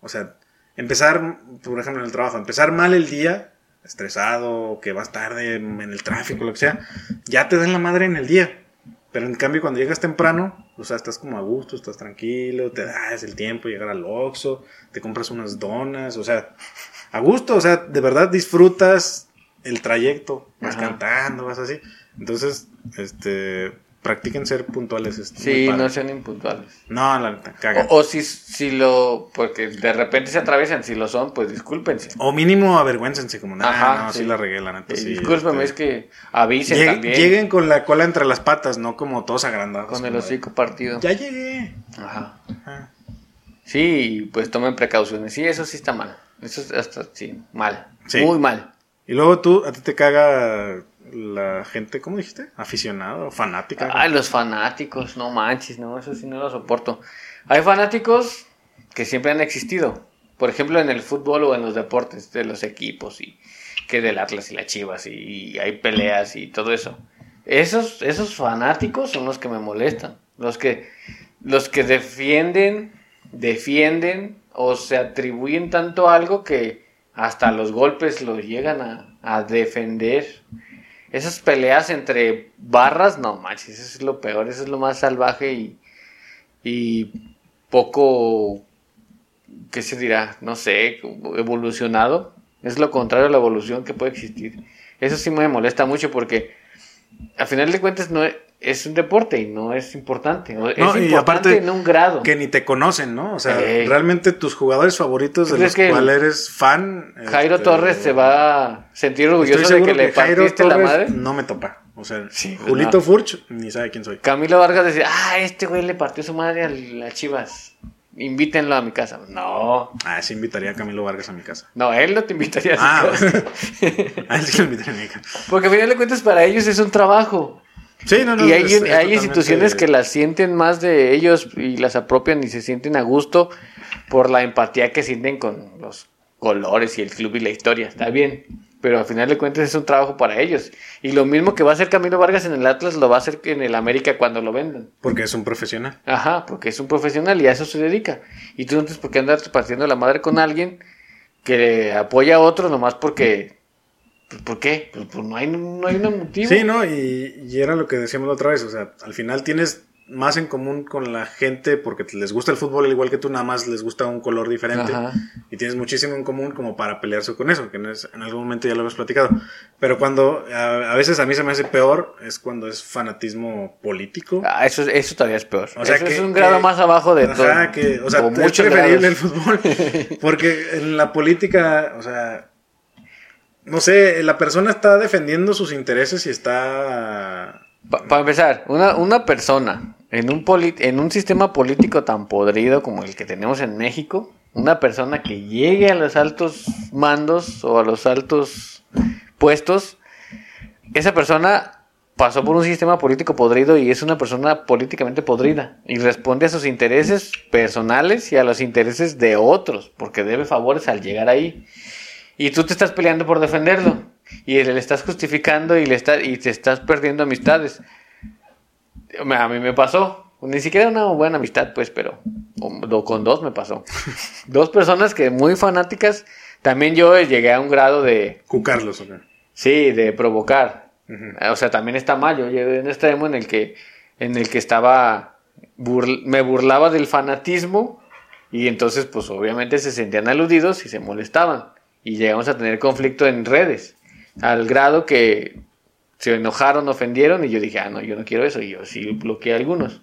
O sea, empezar, por ejemplo, en el trabajo, empezar mal el día, estresado, que vas tarde en el tráfico, lo que sea, ya te dan la madre en el día. Pero en cambio, cuando llegas temprano, o sea, estás como a gusto, estás tranquilo, te das el tiempo de llegar al Oxxo, te compras unas donas, o sea, a gusto, o sea, de verdad disfrutas el trayecto, vas Ajá. cantando, vas así. Entonces, este, practiquen ser puntuales. es muy Sí, no sean impuntuales. No, la neta, caga. O, o si, si lo. Porque de repente se atraviesan, si lo son, pues discúlpense. O mínimo avergüéncense, como, nah, Ajá, no, sí. sí. la regué, la neta, sí. discúlpeme, este, es que avisen también. lleguen con la cola entre las patas, no como todos agrandados. con el de, hocico partido. Ya llegué. Ajá. Ajá. Sí, pues tomen precauciones. Sí, eso sí está mal. Eso es hasta, sí, mal. Sí. Muy mal. Y luego tú, a ti te caga la gente, ¿cómo dijiste? Aficionado, fanática. Ay, los fanáticos, no manches, no, eso sí no lo soporto. Hay fanáticos que siempre han existido. Por ejemplo, en el fútbol o en los deportes de los equipos y que del Atlas y las Chivas y, y hay peleas y todo eso. Esos, esos fanáticos son los que me molestan. Los que, los que defienden, defienden o se atribuyen tanto a algo que hasta los golpes los llegan a, defender. Esas peleas entre barras, no manches, eso es lo peor, eso es lo más salvaje y, y poco, ¿qué se dirá? No sé, evolucionado. Es lo contrario a la evolución que puede existir. Eso sí me molesta mucho porque a final de cuentas no es, un deporte y no es importante. No, es y importante aparte en un grado. Que ni te conocen, ¿no? O sea, Ey. realmente tus jugadores favoritos ¿Tú de los cuales eres fan. Jairo este, Torres se va a sentir orgulloso de que le Jairo partiste la madre. No me topa. O sea, Sí, pues Julito no. Furch ni sabe quién soy. Camilo Vargas decía, ah, este güey le partió su madre a las chivas. Invítenlo a mi casa. No, Ah, sí invitaría a Camilo Vargas a mi casa. no, él no te invitaría a su Ah, casa. a él sí lo invitaría a mi casa. Porque al final de cuentas para ellos es un trabajo. Sí, no, no. y hay, es- instituciones que las sienten más de ellos y las apropian y se sienten a gusto por la empatía que sienten con los colores y el club y la historia. Está bien. Pero al final de cuentas es un trabajo para ellos. Y lo mismo que va a hacer Camilo Vargas en el Atlas lo va a hacer en el América cuando lo vendan. Porque es un profesional. Ajá, porque es un profesional y a eso se dedica. Y tú no tienes por qué andar partiendo la madre con alguien que apoya a otro nomás porque... pues, ¿Por qué? Pues, pues no, hay, no hay un motivo. Sí, ¿no? Y, y era lo que decíamos la otra vez. O sea, al final tienes más en común con la gente porque les gusta el fútbol al igual que tú, nada más les gusta un color diferente. Ajá. Y tienes muchísimo en común como para pelearse con eso, que no es- en algún momento ya lo hemos platicado. Pero cuando a, a veces a mí se me hace peor es cuando es fanatismo político. Ah, eso, eso todavía es peor. O sea, eso que- es un grado que- más abajo de todo. Ajá, que, o sea, O es preferible el grados. fútbol. Porque en la política, o sea, no sé, la persona está defendiendo sus intereses y está... Para empezar, una, una persona en un, en un sistema político tan podrido como el que tenemos en México, una persona que llegue a los altos mandos o a los altos puestos, esa persona pasó por un sistema político podrido y es una persona políticamente podrida y responde a sus intereses personales y a los intereses de otros, porque debe favores al llegar ahí. Y tú te estás peleando por defenderlo. Y le estás justificando y, le está, y te estás perdiendo amistades. A mí me pasó. Ni siquiera una buena amistad, pues, pero o- con dos me pasó. dos personas que muy fanáticas. También yo llegué a un grado de, Cucarlos, ¿o qué? sí, de provocar. Ujú. O sea, también está mal. Yo llegué a un extremo en el que, en el que estaba, burl- me burlaba del fanatismo y entonces, pues, obviamente se sentían aludidos y se molestaban. Y llegamos a tener conflicto en redes, al grado que se enojaron, ofendieron y yo dije, ah, no, yo no quiero eso. Y yo sí bloqueé a algunos.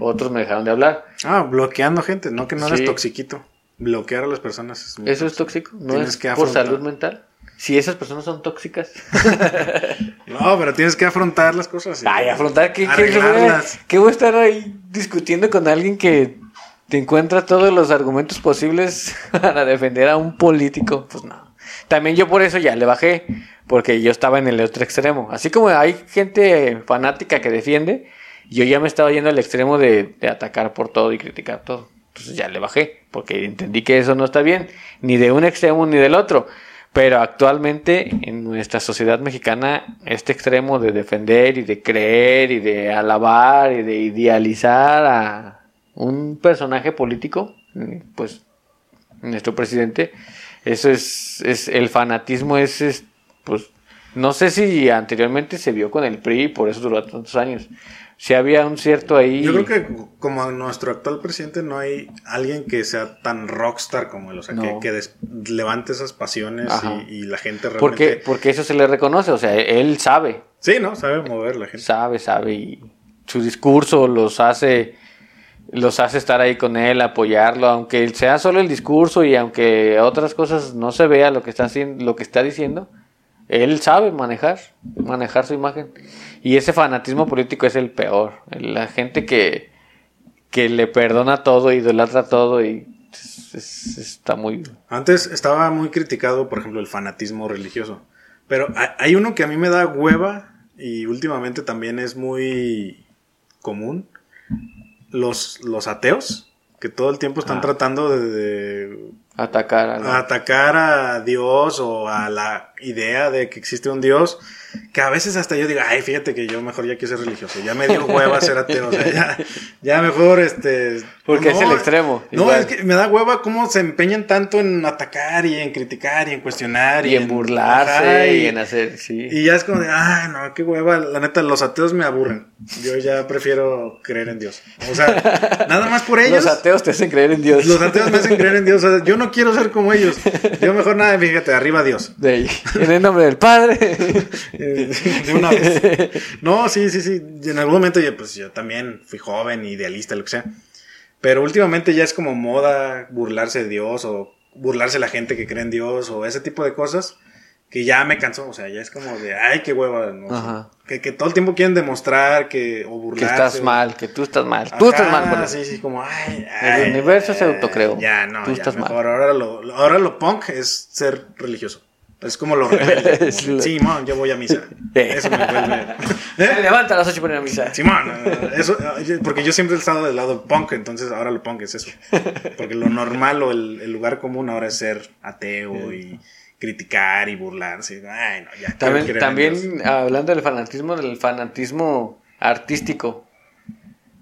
Otros me dejaron de hablar. Ah, bloqueando gente, no que no eres Sí. toxiquito. Bloquear a las personas es muy ¿Eso es tóxico? ¿No es que por salud mental? Si esas personas son tóxicas. No, pero tienes que afrontar las cosas. Ay, afrontar que, arreglarlas. que voy a estar ahí discutiendo con alguien que te encuentra todos los argumentos posibles para defender a un político. Pues no. También yo por eso ya le bajé, porque yo estaba en el otro extremo. Así como hay gente fanática que defiende, yo ya me estaba yendo al extremo de, de atacar por todo y criticar todo. Entonces ya le bajé, porque entendí que eso no está bien, ni de un extremo ni del otro. Pero actualmente en nuestra sociedad mexicana, este extremo de defender y de creer y de alabar y de idealizar a un personaje político, pues nuestro presidente, eso es, es el fanatismo es, es, pues, no sé si anteriormente se vio con el PRI y por eso duró tantos años. Si había un cierto ahí... Yo creo que como nuestro actual presidente no hay alguien que sea tan rockstar como él, o sea, No. que, que des- levante esas pasiones y, y la gente realmente... porque, porque eso se le reconoce, o sea, él sabe, Sí, ¿no? Sabe mover la gente. sabe, sabe y su discurso los hace los hace estar ahí con él, apoyarlo, aunque sea solo el discurso y aunque otras cosas no se vea lo que está haciendo, lo que está diciendo, él sabe manejar, manejar su imagen. Y ese fanatismo político es el peor. La gente que, que le perdona todo, idolatra todo y es- es- está muy... Antes estaba muy criticado, por ejemplo, el fanatismo religioso. Pero ha- hay uno que a mí me da hueva y últimamente también es muy común. Los, los ateos, que todo el tiempo están Ah. tratando de, de Atacar a la- atacar a Dios o a la idea de que existe un Dios. que a veces hasta yo digo, ay, fíjate que yo mejor ya quiero ser religioso, ya me dio hueva ser ateo, o sea, ya, ya mejor, este... Porque no, es el extremo. No, igual. es que me da hueva cómo se empeñan tanto en atacar y en criticar y en cuestionar. Y en burlarse Ajá, y en hacer, sí. y ya es como de, ay, no, qué hueva. La neta, los ateos me aburren. Yo ya prefiero creer en Dios. O sea, nada más por ellos. Los ateos te hacen creer en Dios. Los ateos me hacen creer en Dios. O sea, yo no quiero ser como ellos. Yo mejor nada, fíjate, arriba Dios. De ahí. En el nombre del Padre. Eh, De una vez. No, sí, sí, sí. Y en algún momento yo, pues yo también fui joven, idealista, lo que sea. Pero últimamente ya es como moda burlarse de Dios o burlarse de la gente que cree en Dios o ese tipo de cosas que ya me cansó. O sea, ya es como de, ay, qué hueva. ¿no? Ajá. Que, que todo el tiempo quieren demostrar que, o que burlarse. estás o- mal, que tú estás mal. Tú estás mal por. Sí, sí, como, ay, El ay, universo se autocreó. Ya, no, Tú ya, estás mal. mejor. Ahora lo, lo- ahora lo punk es ser religioso. Es como lo rebelde. como Es de, lo- Simón, yo voy a misa. Eso me vuelve. Se ¿Eh? Levanta a las 8 para ir a misa. Simón, eh, eso, eh, porque yo siempre he estado del lado punk, entonces ahora lo punk es eso. Porque lo normal o el, el lugar común ahora es ser ateo y criticar y burlarse. Ay, no, ya. También, también hablando del fanatismo, del fanatismo artístico,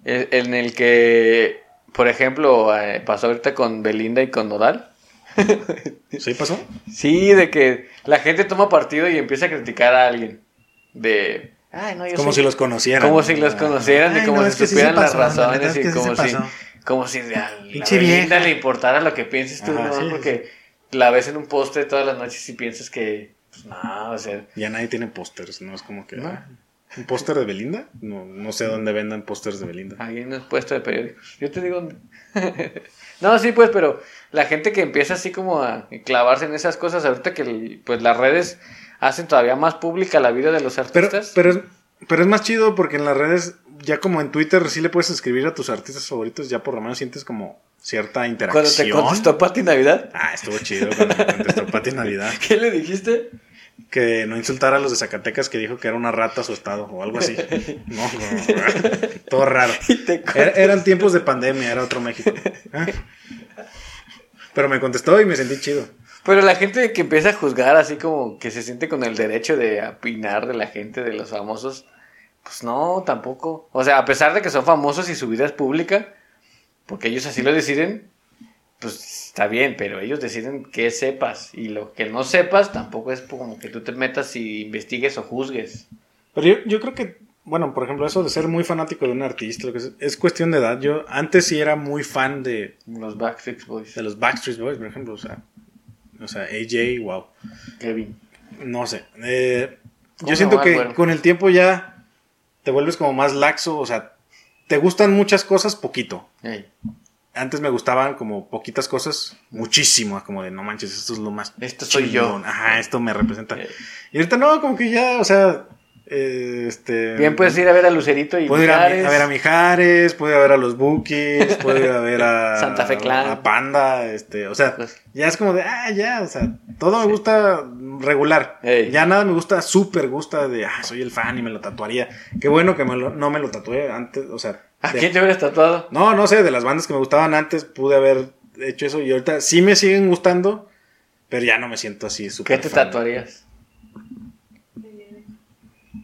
e- en el que, por ejemplo, eh, pasó ahorita con Belinda y con Nodal. ¿Sí pasó? Sí, de que la gente toma partido y empieza a criticar a alguien. De. Ay, no, yo Como soy- si los conocieran. Como ¿no? si los conocieran y como no, si sí supieran las la razones es y sí como si, como si a le importara lo que pienses tú, Ajá, ¿no? sí, Porque la ves en un postre todas las noches y piensas que, pues no, o sea, Ya nadie tiene pósters, ¿no? Es como que. No. ah, ¿Un póster de Belinda? No, no sé dónde vendan pósters de Belinda. Alguien en un puesto de periódicos. Yo te digo dónde. no, sí, pues, pero la gente que empieza así como a clavarse en esas cosas, ahorita que el- pues las redes hacen todavía más pública la vida de los Pero, artistas. pero, es, pero es más chido porque en las redes, ya como en Twitter, sí le puedes escribir a tus artistas favoritos, ya por lo menos sientes como cierta Cuando interacción. te contestó Pati Navidad, Ah, estuvo chido cuando me contestó Pati Navidad. ¿qué le dijiste? Que no insultara a los de Zacatecas que dijo que era una rata su estado o algo así. No, no, todo raro. Eran tiempos de pandemia, era otro México. Ah. Pero me contestó y me sentí chido. Pero la gente que empieza a juzgar así como que se siente con el derecho de opinar de la gente, de los famosos, pues no, tampoco. O sea, a pesar de que son famosos y su vida es pública, porque ellos así lo deciden, pues está bien, pero ellos deciden que sepas. Y lo que no sepas tampoco es como que tú te metas y investigues o juzgues. Pero yo, yo creo que, bueno, por ejemplo, eso de ser muy fanático de un artista, lo que es, es cuestión de edad. Yo antes sí era muy fan de, Los Backstreet Boys. de los Backstreet Boys, por ejemplo. O sea, o sea AJ, wow. Kevin. No sé. Eh, ¿Cómo yo siento que con el tiempo ya te vuelves como más laxo. O sea, te gustan muchas cosas poquito. Antes me gustaban como poquitas cosas, muchísimo, como de no manches, esto es lo más. Esto soy yo. Ajá, esto me representa. ey. Y ahorita no, como que ya, o sea, eh, este. Bien, puedes ir a ver a Lucerito y Puedo ir a, ver a Mijares, puedo ir a ver a los Bookies, puedo ir a ver a Santa Fe Clan. a Panda, este, o sea, Pues- ya es como de, ah, ya, o sea, todo me gusta regular. Ey. Ya nada me gusta, súper gusta de, ah, soy el fan y me lo tatuaría. Qué bueno que me lo- no me lo tatué antes, o sea. ¿A de- quién te hubieras tatuado? no, no sé, de las bandas que me gustaban antes pude haber hecho eso y ahorita sí me siguen gustando, pero ya no me siento así ¿Qué súper te fan. tatuarías?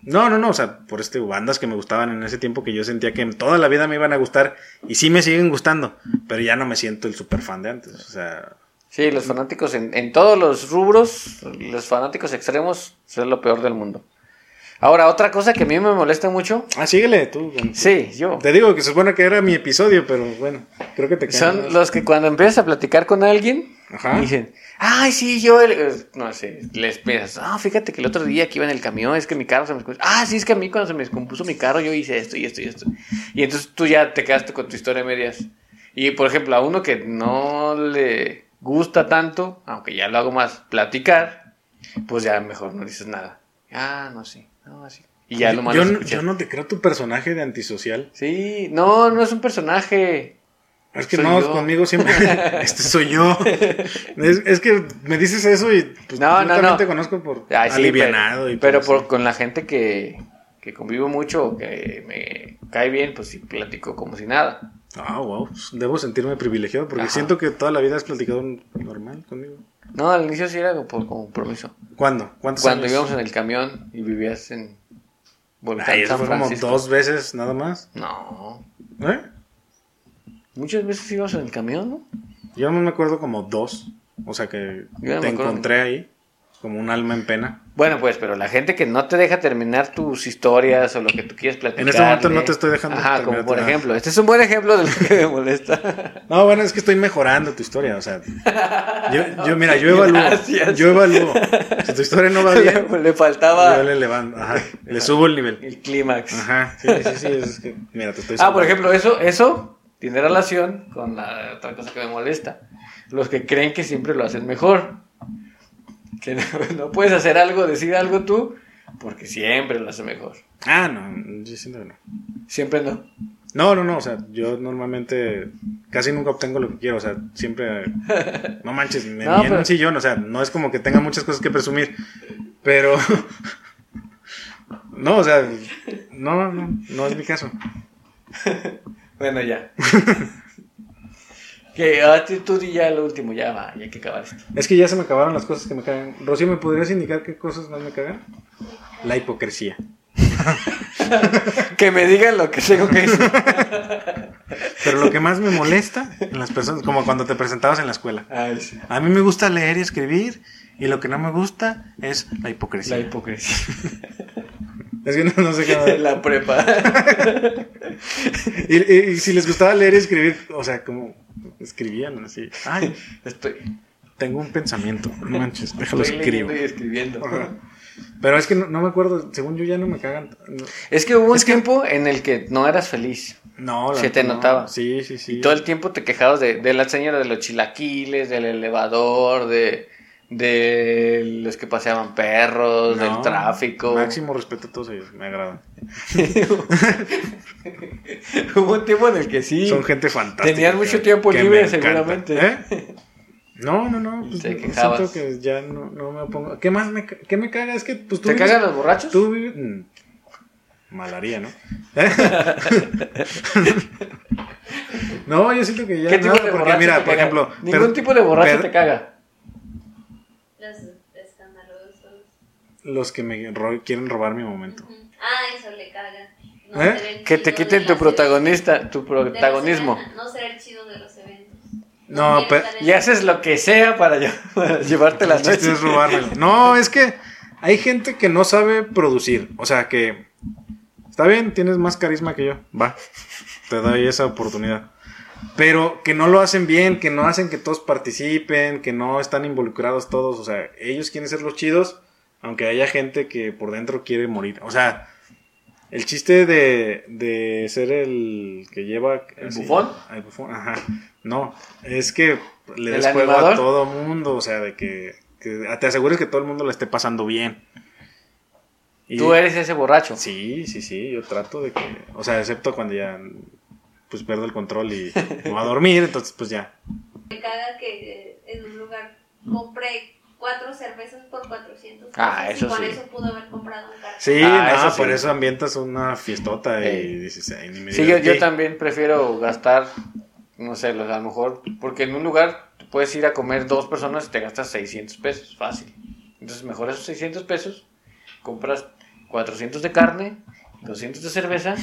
No, no, no, o sea, por este bandas que me gustaban en ese tiempo que yo sentía que toda la vida me iban a gustar y sí me siguen gustando, pero ya no me siento el super fan de antes, o sea, Sí, los fanáticos en, en todos los rubros, los fanáticos extremos, es lo peor del mundo. Ahora, otra cosa que a mí me molesta mucho, ah, síguele tú. sí, yo, Te digo que se supone que era mi episodio, pero bueno, creo que te cae son los que cuando empiezas a platicar con alguien, Ajá. dicen, ay, sí, yo, el-", no sé, les piensas, ah, fíjate que el otro día que iba en el camión, es que mi carro se me descompuso, ah, sí, es que a mí cuando se me descompuso mi carro, yo hice esto y esto y esto. Y entonces tú ya te quedaste con tu historia a medias. Y, por ejemplo, a uno que no le gusta tanto, aunque ya lo hago más, platicar, pues ya mejor no dices nada. Ah, no, sí, no, así. Y ya lo yo, no- escuchar. yo no te creo tu personaje de antisocial. Sí, no, no es un personaje. Es que Soy no, yo. conmigo siempre. este soy yo. Es, es que me dices eso y pues No, yo no, también no. te conozco por Ay, sí, alivianado. pero, y pero por por, con la gente que, que convivo mucho, o que me cae bien, pues sí platico como si nada. Ah, wow. Debo sentirme privilegiado porque Ajá. siento que toda la vida has platicado normal conmigo. No, al inicio sí era por compromiso. ¿Cuándo? ¿Cuántos Cuando años? íbamos en el camión y vivías en Volcán Ay, eso San fue como dos veces nada más. No. ¿Eh? Muchas veces íbamos en el camión, ¿no? Yo no me acuerdo como dos. O sea que Yo no te me acuerdo. encontré ahí como un alma en pena. Bueno, pues, pero la gente que no te deja terminar tus historias o lo que tú quieres platicar. En este momento no te estoy dejando Ajá, como por ejemplo. Este es un buen ejemplo de lo que me molesta. No, bueno, es que estoy mejorando tu historia, o sea. Yo, yo mira, yo evalúo. Gracias. Yo evalúo. Si tu historia no va bien, le, le faltaba yo le levanto. Ajá. Le subo el nivel. el clímax. Ajá. Sí, sí, sí. Es que, mira, te estoy Ah, por ejemplo, eso, eso tiene relación con la otra cosa que me molesta. Los que creen que siempre lo hacen mejor. Que no, no puedes hacer algo, decir algo tú, porque siempre lo hace mejor. Ah, no. Yo siento que no. Siempre no. No, no, no. O sea, yo normalmente casi nunca obtengo lo que quiero. O sea, siempre. No manches, me No, en pero- un sillón. O sea, no es como que tenga muchas cosas que presumir. Pero. No, o sea, no, no, no es mi caso. Bueno, ya. Que a ti tú di ya lo último, ya va, ya hay que acabar esto. Es que ya se me acabaron las cosas que me cagan. Rocío, ¿me podrías indicar qué cosas más me cagan? La hipocresía. Que me digan lo que tengo que decir. Pero lo que más me molesta en las personas, como cuando te presentabas en la escuela. Ay, sí. A mí me gusta leer y escribir, y lo que no me gusta es la hipocresía. La hipocresía. Es que no, no sé qué. la prepa. Y, y- y si les gustaba leer y escribir, o sea, como escribían así. Ay, Estoy, tengo un pensamiento. No manches, déjalo estoy escribo. leyendo y escribiendo. Ajá. Pero es que no, no me acuerdo, según yo ya no me cagan. No, Es que hubo un Es que- tiempo en el que no eras feliz. no la Se te no. notaba. Sí, sí, sí. Y todo el tiempo te quejabas de, de la señora de los chilaquiles, del elevador, de, de los que paseaban perros, del tráfico. Máximo respeto a todos ellos, me agradan. Hubo un tiempo en el que sí. Son gente fantástica. Tenían mucho tiempo libre, seguramente. ¿Eh? No, no, no. Pues, Te siento que ya no, no me opongo. ¿Qué más me, qué me caga? Es que pues tú ¿Te vives- cagan los borrachos? Tú vives... mm, Malaría, ¿no? ¿Eh? no, yo siento que ya ¿Qué tipo nada, de porque mira, por caga? ejemplo... Ningún tipo de borracho per- te caga. Los escandalosos. Los que me ro- quieren robar mi momento. Ujú. Ah, eso le caga. No ¿Eh? Que te quiten tu las protagonista, tu eventos- protagonismo. No ser el chido de los eventos. No, pero- Y haces lo que sea para, para llevarte la El chiste noche. es robármelo. No, es que hay gente que no sabe producir. O sea que está bien, tienes más carisma que yo. Va, te doy esa oportunidad. Pero que no lo hacen bien, que no hacen que todos participen, que no están involucrados todos. O sea, ellos quieren ser los chidos, aunque haya gente que por dentro quiere morir. O sea, el chiste de, de ser el que lleva... ¿El bufón? El bufón, ajá. No, es que le ¿El des juego animador? a todo mundo, o sea, de que, que te asegures que todo el mundo la esté pasando bien. Y- Tú eres ese borracho. Sí, sí, sí, yo trato de que, o sea, excepto cuando ya pues pierdo el control y me voy a dormir, entonces pues ya. Me caga que eh, en un lugar compré cuatro cervezas por 400 pesos. Ah, eso y con sí. eso pudo haber comprado un carro. Sí, Ah, no, eso por sí. eso ambientas una fiestota y Ey. dices, "Ay, ni me Sí, yo, yo divertí". también prefiero gastar, no sé, los- a lo mejor, porque en un lugar puedes ir a comer dos personas y te gastas 600 pesos, fácil. Entonces, mejor esos 600 pesos, compras 400 de carne, 200 de cerveza,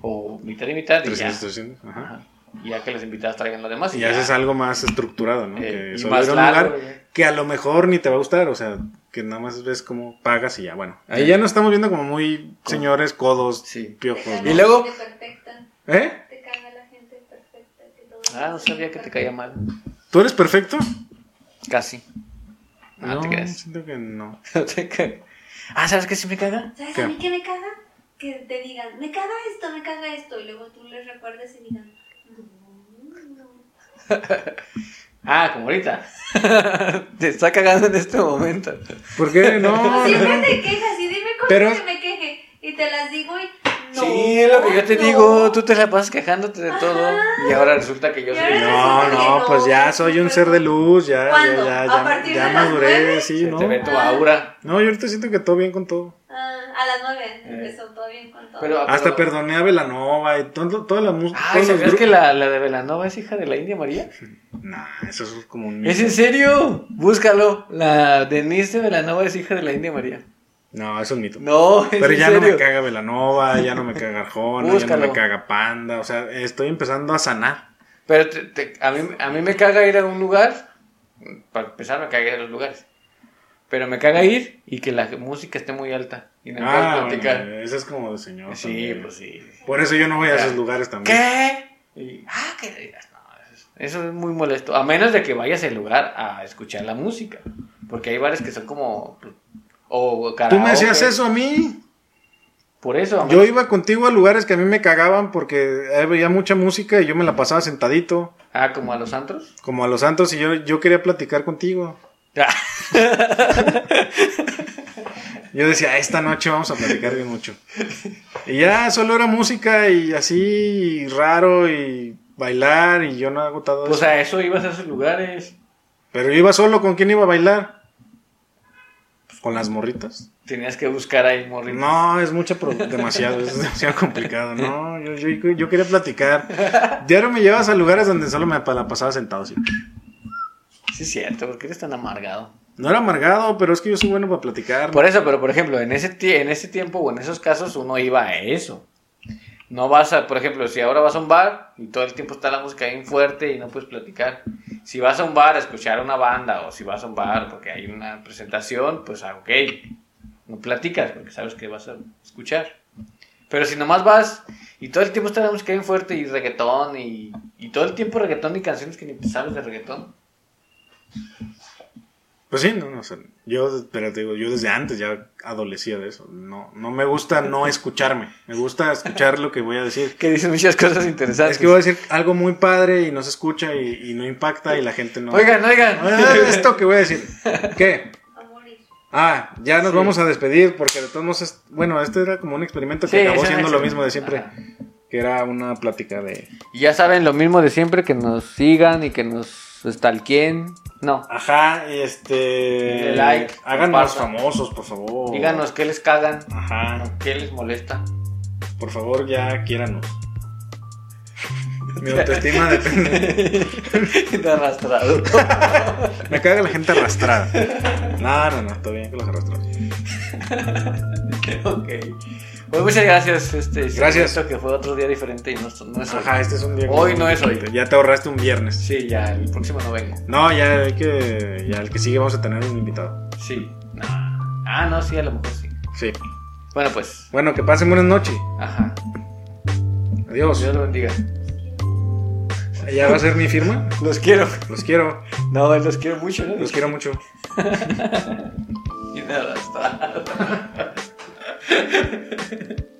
o mitad y mitad, y ya. 300, 300, ajá. Ajá. Y ya que los invitados traigan lo demás. Y ya. haces algo más estructurado, ¿no? Eh, que y solo más ir a un largo, lugar güey. Que a lo mejor ni te va a gustar, o sea, que nada más ves cómo pagas y ya, bueno. Ahí ya nos estamos viendo como muy señores, codos, Sí. Piojos. Y luego- La gente perfecta. ¿Eh? Te caga la gente perfecta. Que todo Ah, no sabía que te caía mal. ¿Tú eres perfecto? Casi. No, te creas. siento que no. Ah, ¿sabes qué sí me caga? ¿Sabes ¿Qué? a mí qué me caga? Que te digan, me caga esto, me caga esto. Y luego tú les recuerdes y digan, no, no. Ah, como ahorita. te está cagando en este momento. ¿Por qué no? Siempre te quejas y dime cómo Pero- que me queje. Y te las digo y no. sí, es lo que yo te no. digo. Tú te la pasas quejándote de todo. Ajá. Y ahora resulta que yo soy. No, no, no, pues ya soy un ser de luz, ya, ya, ¿Cuándo? ya, ¿A ya, ya maduré, sí, Se ¿no? te ve tu aura. No, yo ahorita siento que todo bien con todo. Ah, A las nueve empezó todo bien con todo. Pero- Hasta perdoné a Velanova y todo, toda la música. Ay, ¿sabías que la, la de Velanova es hija de la India María? Nah, eso es como un. ¿Es en serio? Búscalo. La Denise de Velanova es hija de la India María. No, eso es mito. No, es Pero en ya no me caga Velanova, ya no me caga Arjona, ya no me caga Panda. O sea, estoy empezando a sanar. Pero te- te- a, mí, a mí me caga ir a un lugar. Para empezar, me caga ir a los lugares. Pero me caga ir y que la música esté muy alta. Y no Ah, platicar. bueno, eso es como de señor. sí, también. pues sí. Por eso yo no voy a esos lugares también. ¿Qué? Y, ah, que digas, no, eso, eso es muy molesto. A menos de que vayas al lugar a escuchar la música. Porque hay bares que son como. O Tú karaoke. me hacías eso a mí. Por eso. Yo iba contigo a lugares que a mí me cagaban porque había mucha música y yo me la pasaba sentadito, Ah, como a los antros. como a los santos, y yo, yo quería platicar contigo. Yo decía, esta noche vamos a platicar bien mucho. Y ya solo era música y así raro y bailar y yo no hago todo Pues eso. a eso ibas a esos lugares. Pero iba solo, ¿con quién iba a bailar? Pues con las morritas. Tenías que buscar ahí morritos. No, es mucho, demasiado, es demasiado complicado. No, yo, yo, yo quería platicar. Diario me llevas a lugares donde solo me la pasaba sentado así. Sí, es cierto, porque eres tan amargado. No era amargado, pero es que yo soy bueno para platicar. Por eso, pero por ejemplo, en ese, en ese tiempo o en esos casos uno iba a eso. No vas a, por ejemplo, si ahora vas a un bar y todo el tiempo está la música bien fuerte y no puedes platicar. Si vas a un bar a escuchar una banda o si vas a un bar porque hay una presentación, pues ah, ok, no platicas porque sabes que vas a escuchar. Pero si nomás vas y todo el tiempo está la música bien fuerte y reggaetón y, y todo el tiempo reggaetón y canciones que ni te sabes de reggaetón. Pues sí, no, no, o sea, yo, pero te digo, yo desde antes ya adolecía de eso. No, no me gusta no escucharme. Me gusta escuchar lo que voy a decir. Que dicen muchas cosas interesantes. Es que voy a decir algo muy padre y no se escucha y, y no impacta y la gente no. Oigan, oigan. Ah, esto que voy a decir. ¿Qué? Ah, ya nos Sí. vamos a despedir porque de todos modos, es- bueno, este era como un experimento que Sí, acabó siendo lo mismo de siempre, Ajá. que era una plática de, Y ya saben lo mismo de siempre, que nos sigan y que nos stalkeen. No, ajá, este, like, háganos famosos, por favor. díganos qué les cagan, Ajá, qué les molesta. por favor, ya quiéranos. Mi autoestima depende. De arrastrado. Me caga la gente arrastrada. No, no, no, todo bien con los arrastrados. Pues muchas gracias. Este, Gracias. siento que fue otro día diferente y no, no es hoy. Ajá, este es un día. Hoy no es hoy. Ya te ahorraste un viernes. Sí, ya, el próximo no vengo. No, ya hay que. Ya el que sigue vamos a tener un invitado. Sí. No. Ah, no, sí, a lo mejor sí. Sí. Bueno, pues. Bueno, que pasen buenas noches. Ajá. Adiós. Dios lo bendiga. ¿Ya va a ser mi firma? Los quiero. Los quiero. No, los quiero mucho, ¿no? Los quiero mucho. Y de arrastrado. ハハハハ!